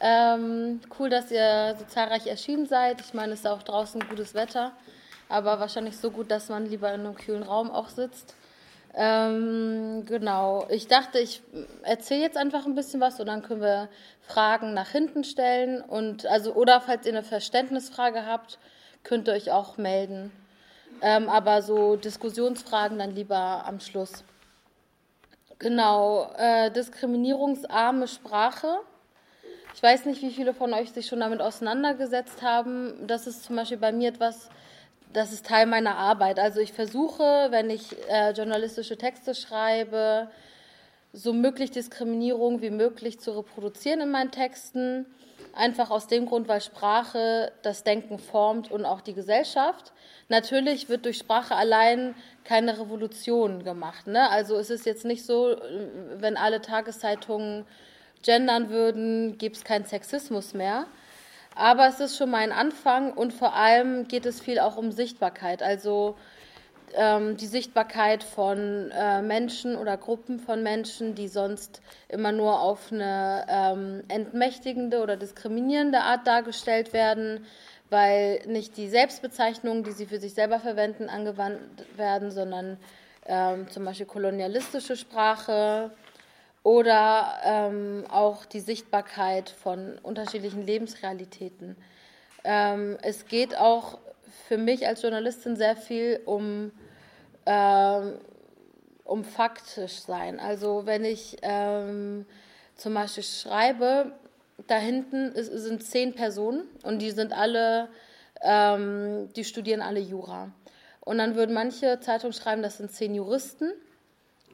Ähm, cool, dass ihr so zahlreich erschienen seid. Ich meine, es ist auch draußen gutes Wetter, aber wahrscheinlich so gut, dass man lieber in einem kühlen Raum auch sitzt. Ähm, genau. Ich dachte, ich erzähle jetzt einfach ein bisschen was und dann können wir Fragen nach hinten stellen und also oder falls ihr eine Verständnisfrage habt, könnt ihr euch auch melden. Ähm, aber so Diskussionsfragen dann lieber am Schluss. Genau, äh, diskriminierungsarme Sprache. Ich weiß nicht, wie viele von euch sich schon damit auseinandergesetzt haben. Das ist zum Beispiel bei mir etwas, das ist Teil meiner Arbeit. Also ich versuche, wenn ich äh, journalistische Texte schreibe, so möglich Diskriminierung wie möglich zu reproduzieren in meinen Texten. Einfach aus dem Grund, weil Sprache das Denken formt und auch die Gesellschaft. Natürlich wird durch Sprache allein keine Revolution gemacht. Ne? Also es ist jetzt nicht so, wenn alle Tageszeitungen gendern würden, gäbe es keinen Sexismus mehr. Aber es ist schon mal ein Anfang und vor allem geht es viel auch um Sichtbarkeit. Also ähm, die Sichtbarkeit von äh, Menschen oder Gruppen von Menschen, die sonst immer nur auf eine ähm, entmächtigende oder diskriminierende Art dargestellt werden, weil nicht die Selbstbezeichnungen, die sie für sich selber verwenden, angewandt werden, sondern ähm, zum Beispiel kolonialistische Sprache oder ähm, auch die Sichtbarkeit von unterschiedlichen Lebensrealitäten. Ähm, es geht auch für mich als Journalistin sehr viel um, ähm, um faktisch sein. Also wenn ich ähm, zum Beispiel schreibe, da hinten ist, sind zehn Personen und die sind alle, ähm, die studieren alle Jura. Und dann würden manche Zeitungen schreiben, das sind zehn Juristen.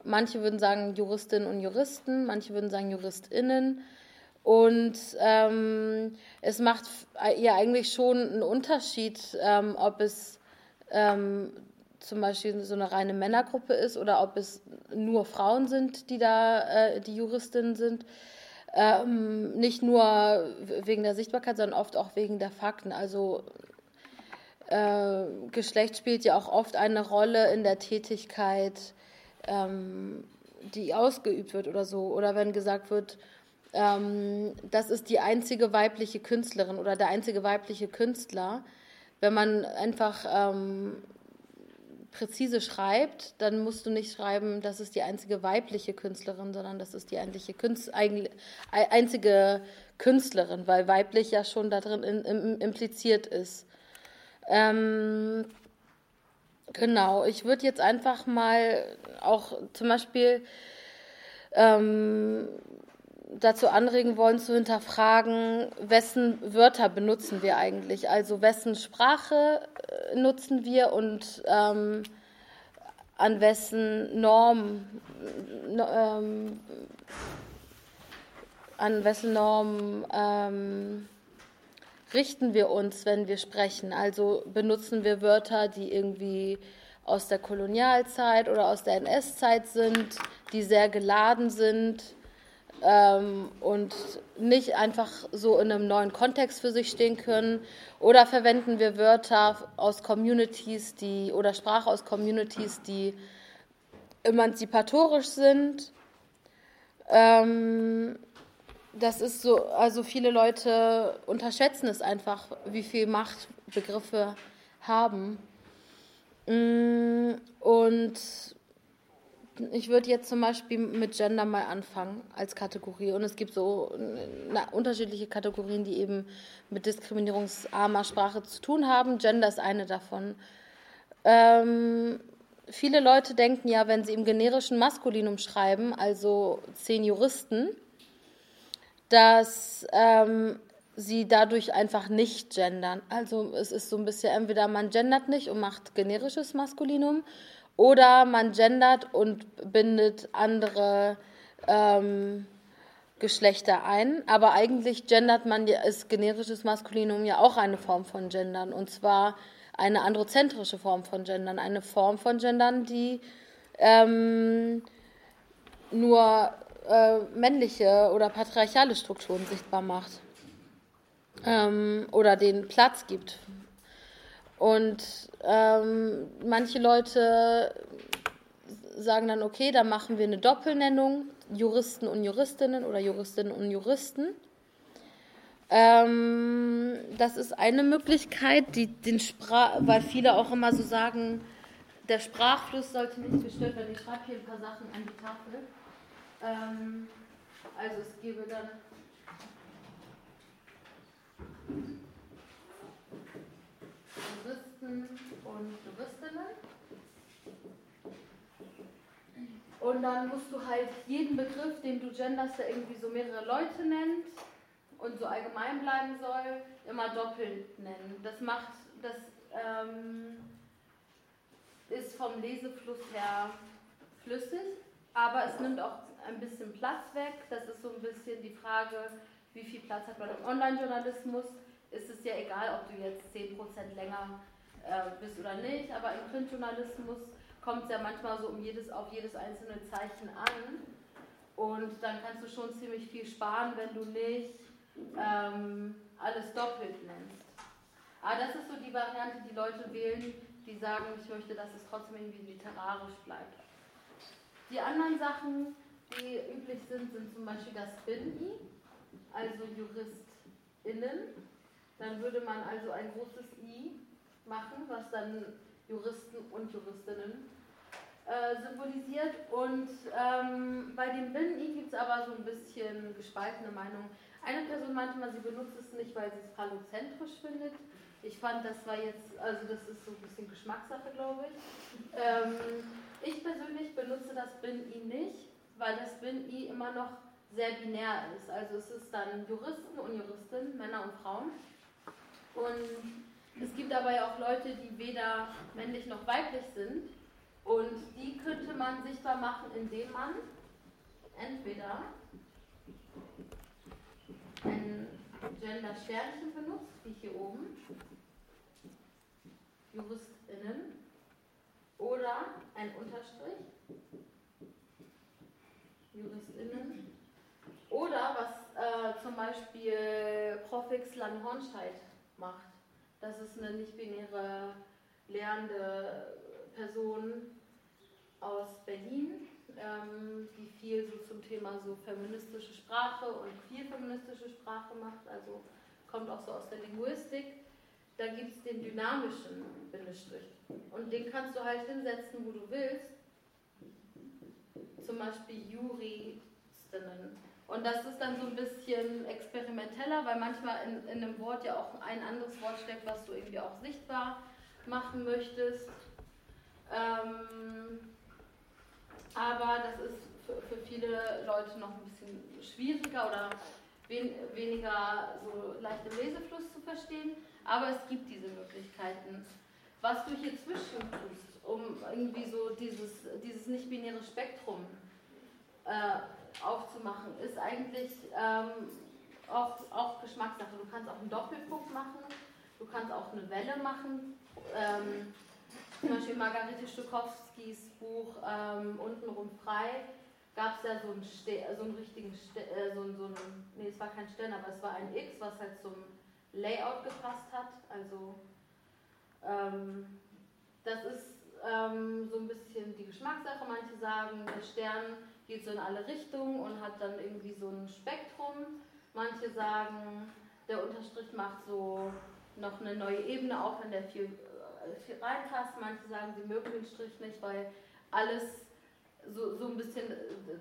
Manche würden sagen Juristinnen und Juristen, manche würden sagen JuristInnen. Und ähm, es macht ja eigentlich schon einen Unterschied, ähm, ob es ähm, zum Beispiel so eine reine Männergruppe ist oder ob es nur Frauen sind, die da äh, die Juristinnen sind. Ähm, nicht nur wegen der Sichtbarkeit, sondern oft auch wegen der Fakten. Also äh, Geschlecht spielt ja auch oft eine Rolle in der Tätigkeit, ähm, die ausgeübt wird oder so. Oder wenn gesagt wird, ähm, das ist die einzige weibliche Künstlerin oder der einzige weibliche Künstler. Wenn man einfach ähm, präzise schreibt, dann musst du nicht schreiben, das ist die einzige weibliche Künstlerin, sondern das ist die einzige, Künst, einzige Künstlerin, weil weiblich ja schon da drin in, in, impliziert ist. Ähm, genau, ich würde jetzt einfach mal auch zum Beispiel ähm, dazu anregen wollen, zu hinterfragen, wessen Wörter benutzen wir eigentlich? Also wessen Sprache äh, nutzen wir und ähm, an wessen Norm, ähm, an wessen Norm ähm, richten wir uns, wenn wir sprechen? Also benutzen wir Wörter, die irgendwie aus der Kolonialzeit oder aus der NS-Zeit sind, die sehr geladen sind ähm, und nicht einfach so in einem neuen Kontext für sich stehen können. Oder verwenden wir Wörter aus Communities, die oder Sprache aus Communities, die emanzipatorisch sind. Ähm, das ist so, also viele Leute unterschätzen es einfach, wie viel Macht Begriffe haben. Mm, und ich würde jetzt zum Beispiel mit Gender mal anfangen als Kategorie. Und es gibt so na, unterschiedliche Kategorien, die eben mit diskriminierungsarmer Sprache zu tun haben. Gender ist eine davon. Ähm, viele Leute denken ja, wenn sie im generischen Maskulinum schreiben, also zehn Juristen, dass ähm, sie dadurch einfach nicht gendern. Also es ist so ein bisschen, entweder man gendert nicht und macht generisches Maskulinum oder man gendert und bindet andere ähm, Geschlechter ein. Aber eigentlich gendert man, ist generisches Maskulinum ja auch eine Form von Gendern. Und zwar eine androzentrische Form von Gendern. Eine Form von Gendern, die ähm, nur äh, männliche oder patriarchale Strukturen sichtbar macht. Ähm, oder den Platz gibt und ähm, manche Leute sagen dann, okay, dann machen wir eine Doppelnennung, Juristen und Juristinnen oder Juristinnen und Juristen. Ähm, das ist eine Möglichkeit, die den weil viele auch immer so sagen, der Sprachfluss sollte nicht gestört werden. Ich schreibe hier ein paar Sachen an die Tafel. Ähm, also es gäbe dann Juristen und Juristinnen. Und dann musst du halt jeden Begriff, den du genderst, der irgendwie so mehrere Leute nennt und so allgemein bleiben soll, immer doppelt nennen. Das macht, das ähm, ist vom Lesefluss her flüssig, aber es nimmt auch ein bisschen Platz weg. Das ist so ein bisschen die Frage, wie viel Platz hat man im Online-Journalismus. Ist es ja egal, ob du jetzt 10% länger äh, bist oder nicht, aber im Printjournalismus kommt es ja manchmal so um jedes, auf jedes einzelne Zeichen an. Und dann kannst du schon ziemlich viel sparen, wenn du nicht ähm, alles doppelt nennst. Aber das ist so die Variante, die Leute wählen, die sagen, ich möchte, dass es trotzdem irgendwie literarisch bleibt. Die anderen Sachen, die üblich sind, sind zum Beispiel das BINI, also JuristInnen. Dann würde man also ein großes I machen, was dann Juristen und Juristinnen äh, symbolisiert. Und ähm, bei dem BINI gibt es aber so ein bisschen gespaltene Meinungen. Eine Person meinte mal, sie benutzt es nicht, weil sie es phallozentrisch findet. Ich fand, das war jetzt, also das ist so ein bisschen Geschmackssache, glaube ich. Ähm, ich persönlich benutze das Bin-I nicht, weil das Bin-I immer noch sehr binär ist. Also es ist dann Juristen und Juristinnen, Männer und Frauen. Und es gibt ja auch Leute, die weder männlich noch weiblich sind. Und die könnte man sichtbar machen, indem man entweder ein Gender-Sternchen benutzt, wie hier oben, JuristInnen, oder ein Unterstrich, JuristInnen, oder was äh, zum Beispiel Profix Langhornscheid macht. Das ist eine nicht-binäre lehrende Person aus Berlin, ähm, die viel so zum Thema so feministische Sprache und queer feministische Sprache macht, also kommt auch so aus der Linguistik. Da gibt es den dynamischen Bindestrich. Und den kannst du halt hinsetzen, wo du willst. Zum Beispiel Juristinnen. Und das ist dann so ein bisschen experimenteller, weil manchmal in, in einem Wort ja auch ein anderes Wort steckt, was du irgendwie auch sichtbar machen möchtest. Ähm, aber das ist für, für, viele Leute noch ein bisschen schwieriger oder wen, weniger so leicht im Lesefluss zu verstehen. Aber es gibt diese Möglichkeiten. Was du hier zwischen tust, um irgendwie so dieses, dieses nicht-binäre Spektrum äh, aufzumachen, ist eigentlich ähm, auch, auch Geschmackssache. Du kannst auch einen Doppelpunkt machen, du kannst auch eine Welle machen. Ähm, zum Beispiel Margarete Stokowskis Buch ähm, Untenrum frei gab es ja so einen, Ste so einen richtigen, Ste äh, so, so einen, nee, es war kein Stern, aber es war ein X, was halt zum Layout gepasst hat. Also ähm, das ist ähm, so ein bisschen die Geschmackssache. Manche sagen, der Stern geht so in alle Richtungen und hat dann irgendwie so ein Spektrum. Manche sagen, der Unterstrich macht so noch eine neue Ebene, auch wenn der viel viel reinpasst. Manche sagen, sie mögen den Strich nicht, weil alles so, so ein bisschen,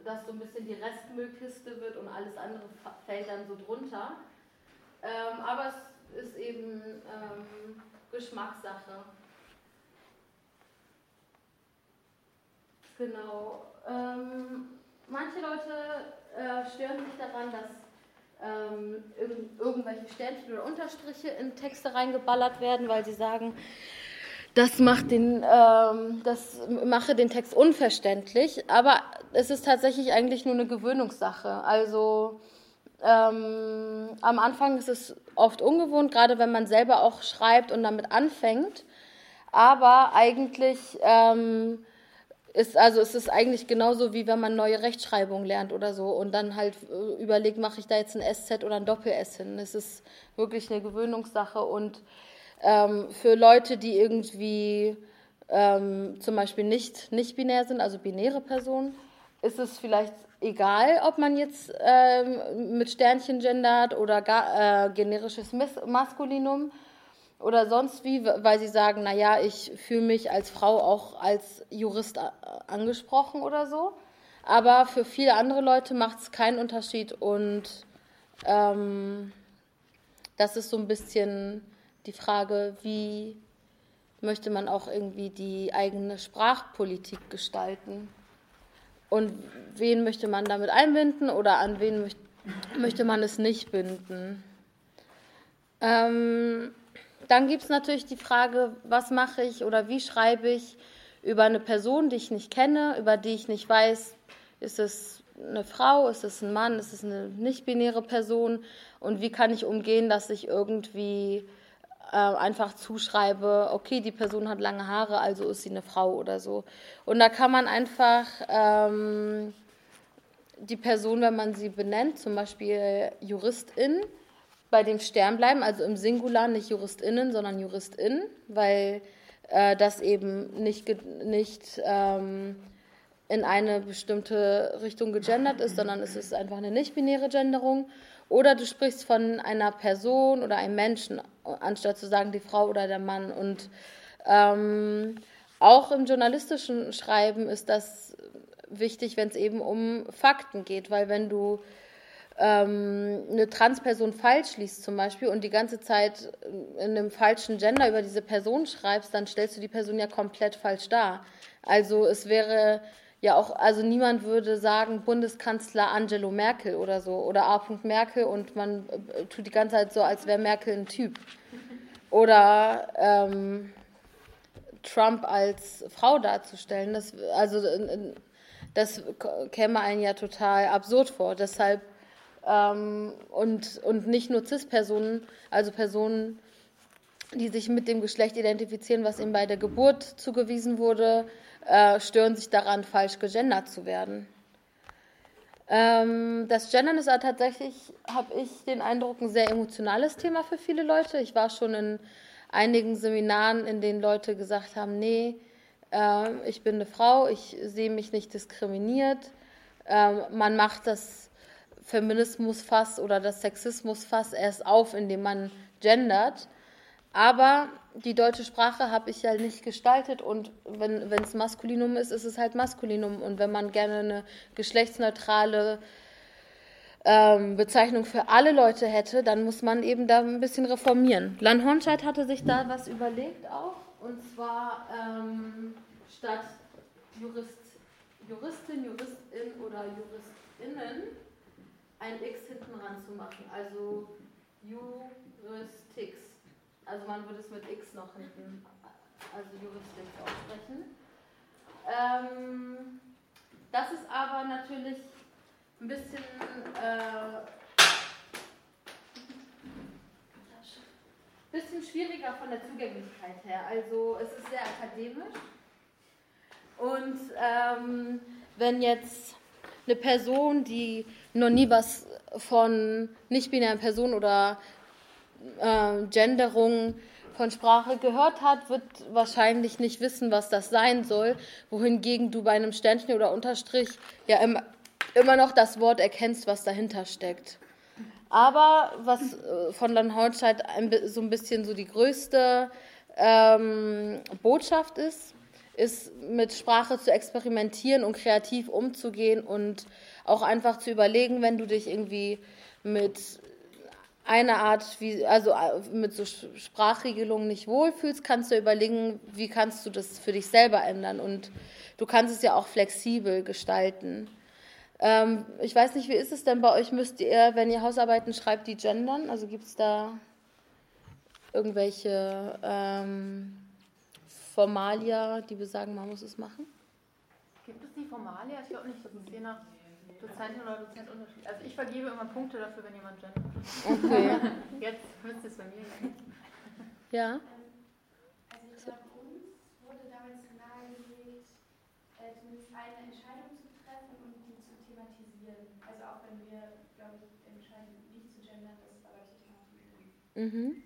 dass so ein bisschen die Restmüllkiste wird und alles andere fällt dann so drunter. Ähm, aber es ist eben ähm, Geschmackssache. Genau. Ähm, manche Leute äh, stören sich daran, dass ähm, irgendwelche Sternchen oder Unterstriche in Texte reingeballert werden, weil sie sagen, das macht den, ähm, das mache den Text unverständlich. Aber es ist tatsächlich eigentlich nur eine Gewöhnungssache. Also ähm, am Anfang ist es oft ungewohnt, gerade wenn man selber auch schreibt und damit anfängt. Aber eigentlich ähm, ist also es ist eigentlich genauso wie wenn man neue Rechtschreibung lernt oder so und dann halt äh, überlegt, mache ich da jetzt ein SZ oder ein Doppel-S hin. Es ist wirklich eine Gewöhnungssache und ähm, für Leute, die irgendwie ähm, zum Beispiel nicht, nicht binär sind, also binäre Personen, ist es vielleicht egal, ob man jetzt ähm, mit Sternchen gendert oder gar, äh, generisches Maskulinum oder sonst wie, weil sie sagen, naja, ich fühle mich als Frau auch als Jurist angesprochen oder so. Aber für viele andere Leute macht es keinen Unterschied und ähm, das ist so ein bisschen die Frage, wie möchte man auch irgendwie die eigene Sprachpolitik gestalten und wen möchte man damit einbinden oder an wen möcht möchte man es nicht binden. Ähm, dann gibt es natürlich die Frage, was mache ich oder wie schreibe ich über eine Person, die ich nicht kenne, über die ich nicht weiß, ist es eine Frau, ist es ein Mann, ist es eine nicht-binäre Person und wie kann ich umgehen, dass ich irgendwie einfach zuschreibe, okay, die Person hat lange Haare, also ist sie eine Frau oder so. Und da kann man einfach ähm, die Person, wenn man sie benennt, zum Beispiel Juristin, bei dem Stern bleiben, also im Singular nicht JuristInnen, sondern JuristInnen, weil äh, das eben nicht, nicht ähm, in eine bestimmte Richtung gegendert ist, sondern es ist einfach eine nicht-binäre Genderung. Oder du sprichst von einer Person oder einem Menschen, anstatt zu sagen die Frau oder der Mann. Und ähm, auch im journalistischen Schreiben ist das wichtig, wenn es eben um Fakten geht, weil wenn du ähm, eine Transperson falsch liest zum Beispiel und die ganze Zeit in einem falschen Gender über diese Person schreibst, dann stellst du die Person ja komplett falsch dar. Also es wäre ja auch, also niemand würde sagen Bundeskanzler Angelo Merkel oder so oder A. Merkel und man äh, tut die ganze Zeit so, als wäre Merkel ein Typ. Oder ähm, Trump als Frau darzustellen. Das, also das käme einem ja total absurd vor. Deshalb ähm, und, und nicht nur CIS-Personen, also Personen, die sich mit dem Geschlecht identifizieren, was ihnen bei der Geburt zugewiesen wurde, äh, stören sich daran, falsch gegendert zu werden. Ähm, das Gendern ist tatsächlich, habe ich den Eindruck, ein sehr emotionales Thema für viele Leute. Ich war schon in einigen Seminaren, in denen Leute gesagt haben, nee, äh, ich bin eine Frau, ich sehe mich nicht diskriminiert. Äh, man macht das Feminismusfass oder das Sexismusfass erst auf, indem man gendert. Aber die deutsche Sprache habe ich ja nicht gestaltet und wenn es Maskulinum ist, ist es halt Maskulinum. Und wenn man gerne eine geschlechtsneutrale ähm, Bezeichnung für alle Leute hätte, dann muss man eben da ein bisschen reformieren. Lan Hornscheid hatte sich da was überlegt auch, und zwar ähm, statt Jurist, Juristin, Juristin oder Juristinnen ein X hinten ran zu machen. Also Juristix. Also man würde es mit X noch hinten, also Juristix aussprechen. Ähm, das ist aber natürlich ein bisschen äh, bisschen schwieriger von der Zugänglichkeit her. Also es ist sehr akademisch. Und ähm, wenn jetzt eine Person, die noch nie was von nicht-binären Personen oder äh, Genderung von Sprache gehört hat, wird wahrscheinlich nicht wissen, was das sein soll, wohingegen du bei einem Sternchen oder Unterstrich ja immer, immer noch das Wort erkennst, was dahinter steckt. Aber was äh, von Lan Hornscheid so ein bisschen so die größte ähm, Botschaft ist, ist mit Sprache zu experimentieren und kreativ umzugehen und auch einfach zu überlegen, wenn du dich irgendwie mit einer Art, wie, also äh, mit so Sprachregelungen nicht wohlfühlst, kannst du überlegen, wie kannst du das für dich selber ändern. Und du kannst es ja auch flexibel gestalten. Ähm, ich weiß nicht, wie ist es denn bei euch? Müsst ihr, wenn ihr Hausarbeiten schreibt, die gendern? Also gibt es da irgendwelche ähm, Formalia, die besagen, man muss es machen? Gibt es die Formalia? Ich glaube nicht, das ist je nach Dozentin oder Dozent unterschiedlich. Also ich vergebe immer Punkte dafür, wenn jemand gendert. Okay. Jetzt müsste es bei mir gehen. Ja. Also ich glaube, uns wurde damals nahegelegt, äh, zumindest eine Entscheidung zu treffen und die zu thematisieren. Also auch wenn wir, glaube ich, entscheiden, nicht zu gendern, das aber zu thematisieren. Mhm.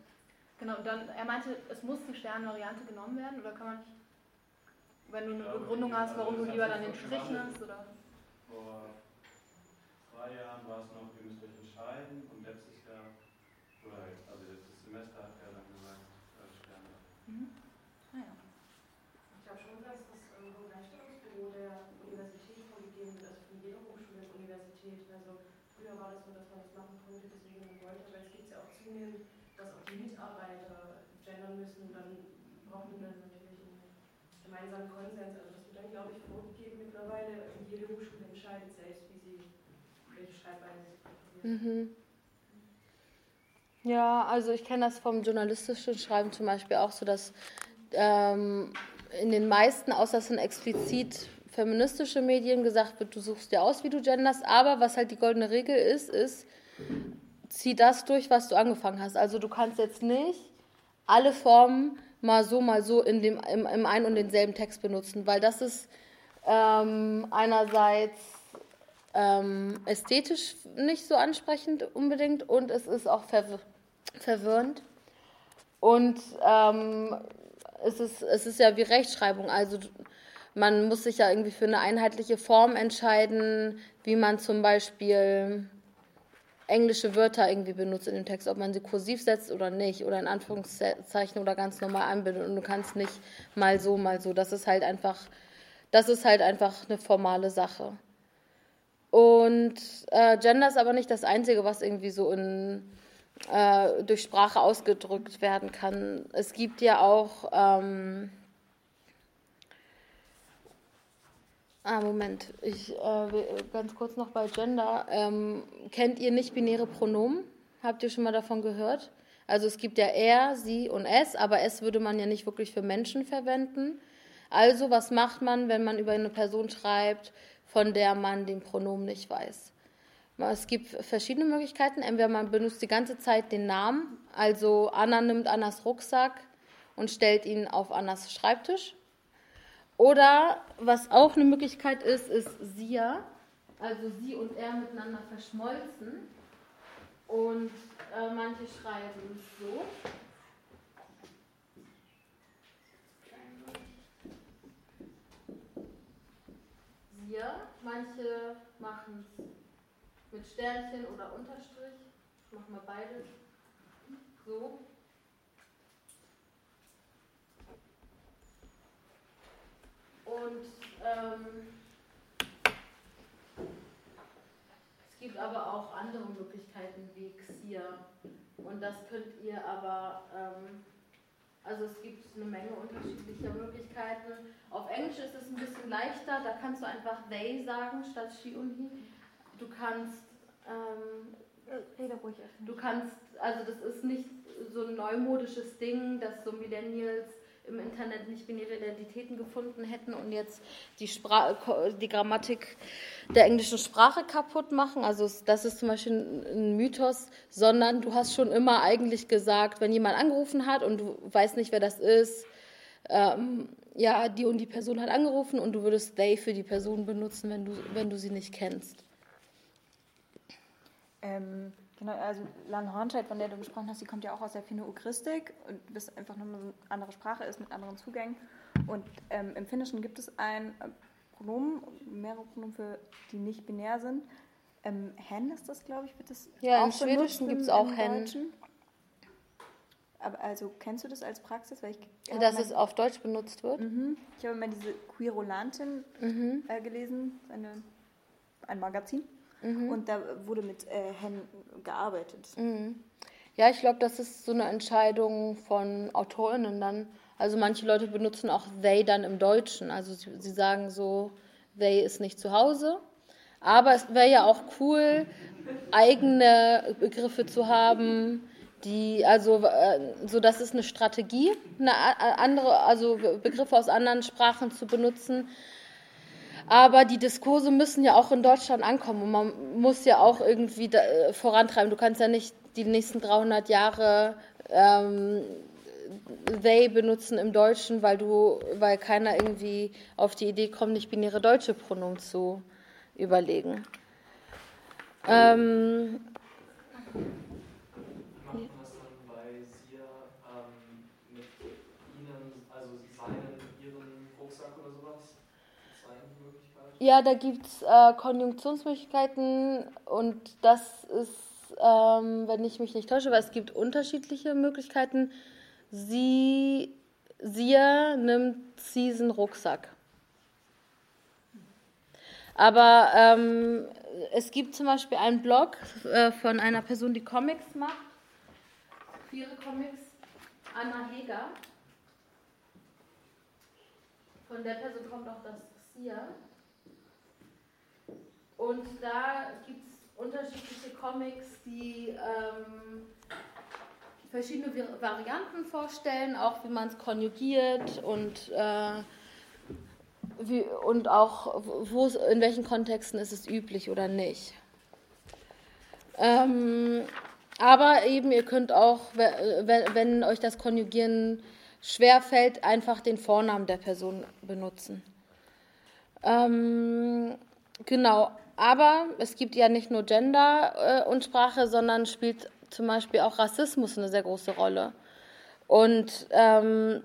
Genau, und dann, er meinte, es muss die Sternvariante genommen werden, oder kann man nicht, wenn du eine Begründung hast, warum du lieber dann den Strich nimmst, oder? Vor zwei Jahren war es noch, ihr müsst euch entscheiden, und letztes Jahr, oder also letztes Semester hat er dann gesagt, äh, Sterne. Mhm. Ah, ja. Ich glaube schon, dass das ähm, Gleichstellungsbüro der Universität vorgegeben wird, also von jeder Hochschule und Universität. Also früher war das so, dass man das machen konnte, deswegen wollte, aber jetzt geht es ja auch zunehmend dass auch die Mitarbeiter gendern müssen, dann brauchen wir natürlich einen gemeinsamen Konsens. Also das wird dann, glaube ich, vorgegeben mittlerweile. Jede Hochschule entscheidet selbst, wie sie welche Schreibweise sie. Mhm. Ja, also ich kenne das vom journalistischen Schreiben zum Beispiel auch so, dass ähm, in den meisten, außer es sind explizit feministische Medien, gesagt wird, du suchst dir aus, wie du genderst. Aber was halt die goldene Regel ist, ist, zieh das durch, was du angefangen hast. Also du kannst jetzt nicht alle Formen mal so, mal so in dem, im, im einen und denselben Text benutzen, weil das ist ähm, einerseits ähm, ästhetisch nicht so ansprechend unbedingt und es ist auch verwir verwirrend. Und ähm, es, ist, es ist ja wie Rechtschreibung, also man muss sich ja irgendwie für eine einheitliche Form entscheiden, wie man zum Beispiel englische Wörter irgendwie benutzt in dem Text, ob man sie kursiv setzt oder nicht oder in Anführungszeichen oder ganz normal anbindet und du kannst nicht mal so, mal so. Das ist halt einfach, das ist halt einfach eine formale Sache. Und äh, Gender ist aber nicht das Einzige, was irgendwie so in, äh, durch Sprache ausgedrückt werden kann. Es gibt ja auch ähm, Ah, Moment. Ich, äh, ganz kurz noch bei Gender. Ähm, kennt ihr nicht-binäre Pronomen? Habt ihr schon mal davon gehört? Also es gibt ja er, sie und es, aber es würde man ja nicht wirklich für Menschen verwenden. Also was macht man, wenn man über eine Person schreibt, von der man den Pronomen nicht weiß? Es gibt verschiedene Möglichkeiten. Entweder man benutzt die ganze Zeit den Namen, also Anna nimmt Annas Rucksack und stellt ihn auf Annas Schreibtisch oder was auch eine Möglichkeit ist, ist Sia, also sie und er miteinander verschmolzen. Und äh, manche schreiben so. Sia, manche machen es mit Sternchen oder Unterstrich. Ich mache mal beides. So. Und ähm, es gibt aber auch andere Möglichkeiten wie Xia. Und das könnt ihr aber, ähm, also es gibt eine Menge unterschiedlicher Möglichkeiten. Auf Englisch ist es ein bisschen leichter, da kannst du einfach they sagen statt she und he. Du kannst, ähm. Du kannst, also das ist nicht so ein neumodisches Ding, dass so Millennials im Internet nicht binäre Identitäten gefunden hätten und jetzt die, Spra die Grammatik der englischen Sprache kaputt machen. Also das ist zum Beispiel ein Mythos, sondern du hast schon immer eigentlich gesagt, wenn jemand angerufen hat und du weißt nicht, wer das ist, ähm, ja, die und die Person hat angerufen und du würdest they für die Person benutzen, wenn du, wenn du sie nicht kennst. Ähm, Genau, also Lan Hornscheid, von der du gesprochen hast, die kommt ja auch aus der Finno-Ugristik und das einfach nur eine andere Sprache ist mit anderen Zugängen. Und ähm, im Finnischen gibt es ein äh, Pronomen, mehrere Pronomen für die nicht binär sind. Ähm, hen ist das, glaube ich, wird das Ja, im Schwedischen gibt es auch hen. Aber also kennst du das als Praxis? Weil ich Dass es auf Deutsch benutzt wird? Mhm. Ich habe mal diese Queerolantin mhm. äh, gelesen, eine, ein Magazin. Mhm. Und da wurde mit äh, Hen gearbeitet. Mhm. Ja, ich glaube, das ist so eine Entscheidung von AutorInnen dann. Also manche Leute benutzen auch they dann im Deutschen. Also sie, sie sagen so, they ist nicht zu Hause. Aber es wäre ja auch cool, eigene Begriffe zu haben, die, also, äh, so das ist eine Strategie, eine andere, also Begriffe aus anderen Sprachen zu benutzen. Aber die Diskurse müssen ja auch in Deutschland ankommen und man muss ja auch irgendwie da, äh, vorantreiben. Du kannst ja nicht die nächsten 300 Jahre ähm, they benutzen im Deutschen, weil du, weil keiner irgendwie auf die Idee kommt, nicht binäre deutsche Pronomen zu überlegen. Ähm, Ja, da gibt es äh, Konjunktionsmöglichkeiten und das ist, ähm, wenn ich mich nicht täusche, weil es gibt unterschiedliche Möglichkeiten. Sie, sie nimmt diesen Rucksack. Aber ähm, es gibt zum Beispiel einen Blog äh, von einer Person, die Comics macht. Ihre Comics, Anna Heger. Von der Person kommt auch das Sia. Und da gibt es unterschiedliche Comics, die ähm, verschiedene Varianten vorstellen, auch wie man es konjugiert und, äh, wie, und auch in welchen Kontexten ist es üblich oder nicht. Ähm, aber eben, ihr könnt auch, wenn, euch das Konjugieren schwerfällt, einfach den Vornamen der Person benutzen. Ähm, genau, aber es gibt ja nicht nur Gender äh, und Sprache, sondern spielt zum Beispiel auch Rassismus eine sehr große Rolle. Und ähm,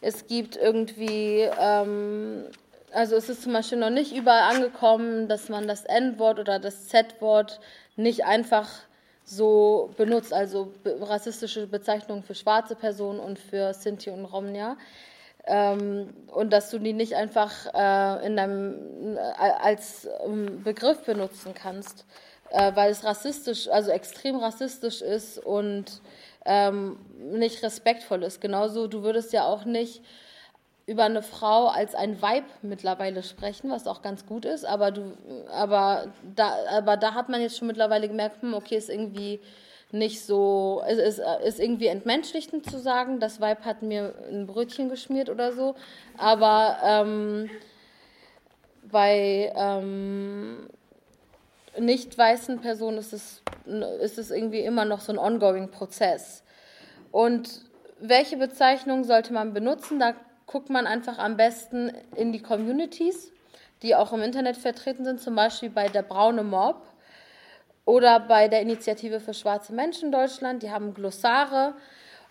es gibt irgendwie, ähm, also es ist zum Beispiel noch nicht überall angekommen, dass man das N-Wort oder das Z-Wort nicht einfach so benutzt, also rassistische Bezeichnungen für schwarze Personen und für Sinti und Romnia. Ähm, und dass du die nicht einfach äh, in deinem, äh, als ähm, Begriff benutzen kannst, äh, weil es rassistisch, also extrem rassistisch ist und ähm, nicht respektvoll ist. Genauso, du würdest ja auch nicht über eine Frau als ein Weib mittlerweile sprechen, was auch ganz gut ist, aber du, aber da, aber da hat man jetzt schon mittlerweile gemerkt, hm, okay, ist irgendwie nicht so, es ist, ist irgendwie entmenschlichend zu sagen, das Weib hat mir ein Brötchen geschmiert oder so, aber ähm, bei ähm, nicht weißen Personen ist es, ist es irgendwie immer noch so ein ongoing Prozess. Und welche Bezeichnung sollte man benutzen? Da guckt man einfach am besten in die Communities, die auch im Internet vertreten sind, zum Beispiel bei der Braune Mob oder bei der Initiative für schwarze Menschen Deutschland, die haben Glossare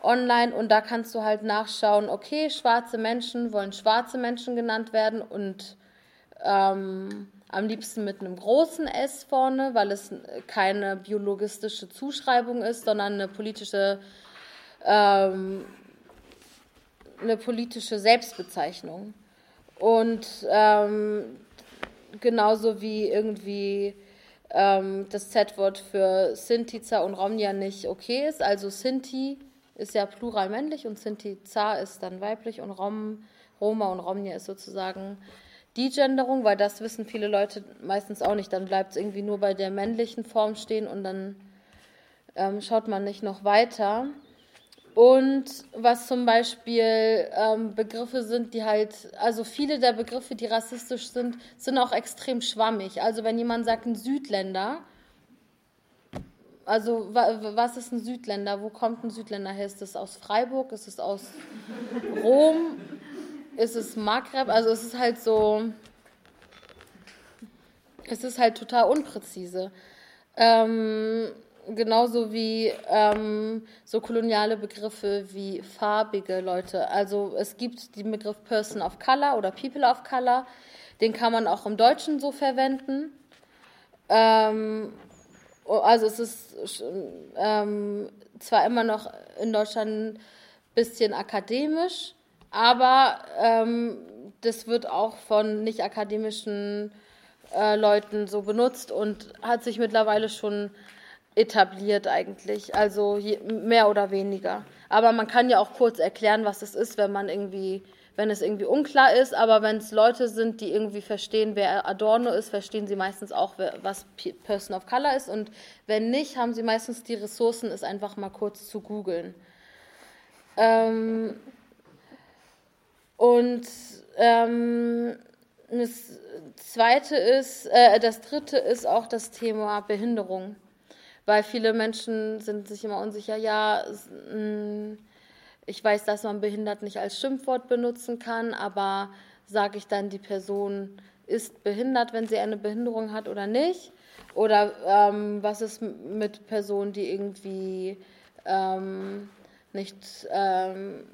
online und da kannst du halt nachschauen, okay, schwarze Menschen wollen schwarze Menschen genannt werden und ähm, am liebsten mit einem großen S vorne, weil es keine biologistische Zuschreibung ist, sondern eine politische, ähm, eine politische Selbstbezeichnung. Und ähm, genauso wie irgendwie ähm, das Z-Wort für Sinti-Za und Romnia nicht okay ist. Also Sinti ist ja plural männlich und Sinti-Za ist dann weiblich und Rom, Roma und Romnia ist sozusagen die Genderung, weil das wissen viele Leute meistens auch nicht. Dann bleibt es irgendwie nur bei der männlichen Form stehen und dann ähm, schaut man nicht noch weiter. Und was zum Beispiel ähm, Begriffe sind, die halt, also viele der Begriffe, die rassistisch sind, sind auch extrem schwammig. Also wenn jemand sagt, ein Südländer, also was ist ein Südländer? Wo kommt ein Südländer her? Ist es aus Freiburg? Ist es aus Rom? Ist es Maghreb? Also es ist halt so, es ist halt total unpräzise. Ähm, genauso wie ähm, so koloniale Begriffe wie farbige Leute. Also es gibt den Begriff Person of Color oder People of Color, den kann man auch im Deutschen so verwenden. Ähm, also es ist ähm, zwar immer noch in Deutschland ein bisschen akademisch, aber ähm, das wird auch von nicht akademischen äh, Leuten so benutzt und hat sich mittlerweile schon etabliert eigentlich, also je, mehr oder weniger. Aber man kann ja auch kurz erklären, was es ist, wenn man irgendwie wenn es irgendwie unklar ist, aber wenn es Leute sind, die irgendwie verstehen, wer Adorno ist, verstehen sie meistens auch, was Person of Color ist. Und wenn nicht, haben sie meistens die Ressourcen, es einfach mal kurz zu googeln. Ähm, und ähm, das zweite ist, äh, das dritte ist auch das Thema Behinderung. Weil viele Menschen sind sich immer unsicher, ja, mm, ich weiß, dass man behindert nicht als Schimpfwort benutzen kann, aber sage ich dann, die Person ist behindert, wenn sie eine Behinderung hat oder nicht? Oder ähm, was ist mit Personen, die irgendwie ähm, nicht, ähm,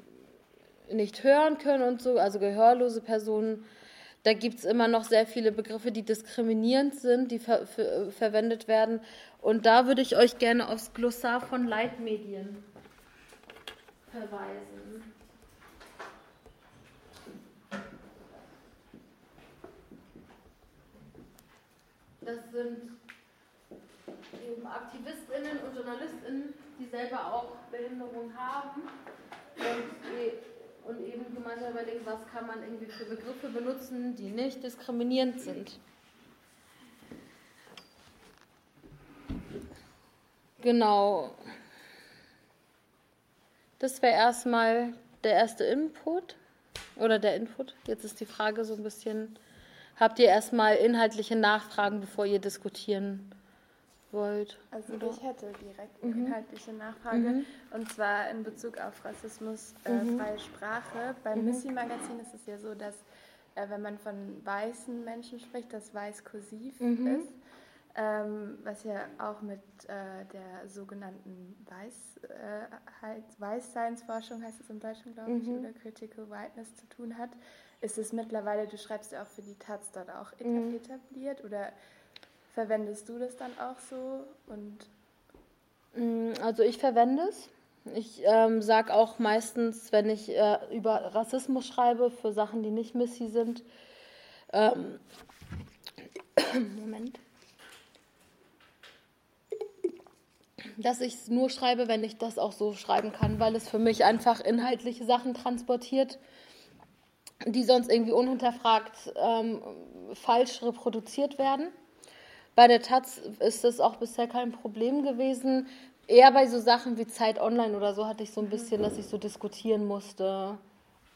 nicht hören können und so, also gehörlose Personen? Da gibt es immer noch sehr viele Begriffe, die diskriminierend sind, die ver verwendet werden. Und da würde ich euch gerne aufs Glossar von Leitmedien verweisen. Das sind eben Aktivistinnen und Journalistinnen, die selber auch Behinderung haben und, e-, und eben gemeinsam überlegen, was kann man irgendwie für Begriffe benutzen, die nicht diskriminierend sind. Genau. Das wäre erstmal der erste Input oder der Input. Jetzt ist die Frage so ein bisschen, habt ihr erstmal inhaltliche Nachfragen, bevor ihr diskutieren wollt? Also oder? ich hätte direkt eine mhm. inhaltliche Nachfrage mhm. und zwar in Bezug auf Rassismus, äh, mhm. freie Sprache. Beim mhm. Missy Magazin ist es ja so, dass äh, wenn man von weißen Menschen spricht, das weiß kursiv mhm. ist ähm, was ja auch mit äh, der sogenannten Weiß, äh, Weißseinsforschung, heißt es im Deutschen, glaube ich, mhm. oder Critical Whiteness zu tun hat, ist es mittlerweile, du schreibst ja auch für die Taz dort auch etabliert oder verwendest du das dann auch so? Und mm, also ich verwende es. Ich ähm, sage auch meistens, wenn ich äh, über Rassismus schreibe, für Sachen, die nicht Missy sind, ähm, Moment. dass ich es nur schreibe, wenn ich das auch so schreiben kann, weil es für mich einfach inhaltliche Sachen transportiert, die sonst irgendwie unhinterfragt ähm, falsch reproduziert werden. Bei der Taz ist das auch bisher kein Problem gewesen. Eher bei so Sachen wie Zeit Online oder so hatte ich so ein bisschen, dass ich so diskutieren musste,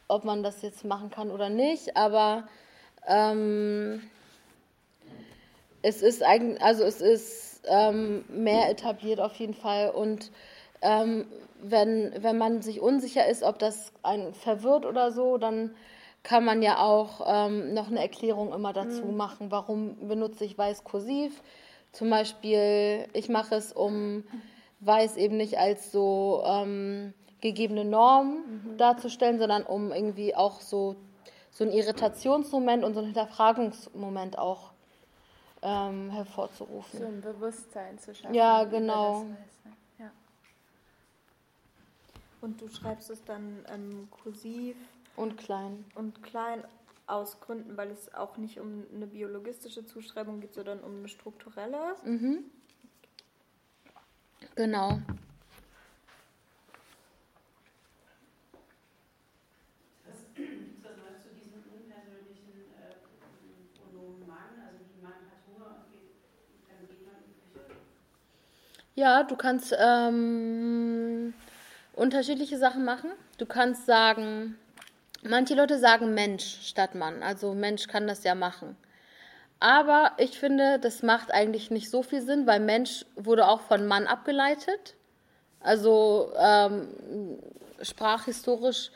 ob man das jetzt machen kann oder nicht. Aber ähm, es ist eigentlich, also es ist ähm, mehr etabliert auf jeden Fall. Und ähm, wenn, wenn man sich unsicher ist, ob das einen verwirrt oder so, dann kann man ja auch ähm, noch eine Erklärung immer dazu mhm. machen, warum benutze ich weiß kursiv. Zum Beispiel, ich mache es, um weiß eben nicht als so ähm, gegebene Norm mhm. darzustellen, sondern um irgendwie auch so, so ein Irritationsmoment und so ein Hinterfragungsmoment auch ähm, hervorzurufen. So ein Bewusstsein zu schaffen. Ja, genau. Ne? Ja. Und du schreibst es dann ähm, kursiv und klein. Und klein aus Gründen, weil es auch nicht um eine biologistische Zuschreibung geht, sondern um eine strukturelle. Mhm. Genau. Ja, du kannst ähm, unterschiedliche Sachen machen. Du kannst sagen, manche Leute sagen Mensch statt Mann. Also Mensch kann das ja machen. Aber ich finde, das macht eigentlich nicht so viel Sinn, weil Mensch wurde auch von Mann abgeleitet. Also ähm, sprachhistorisch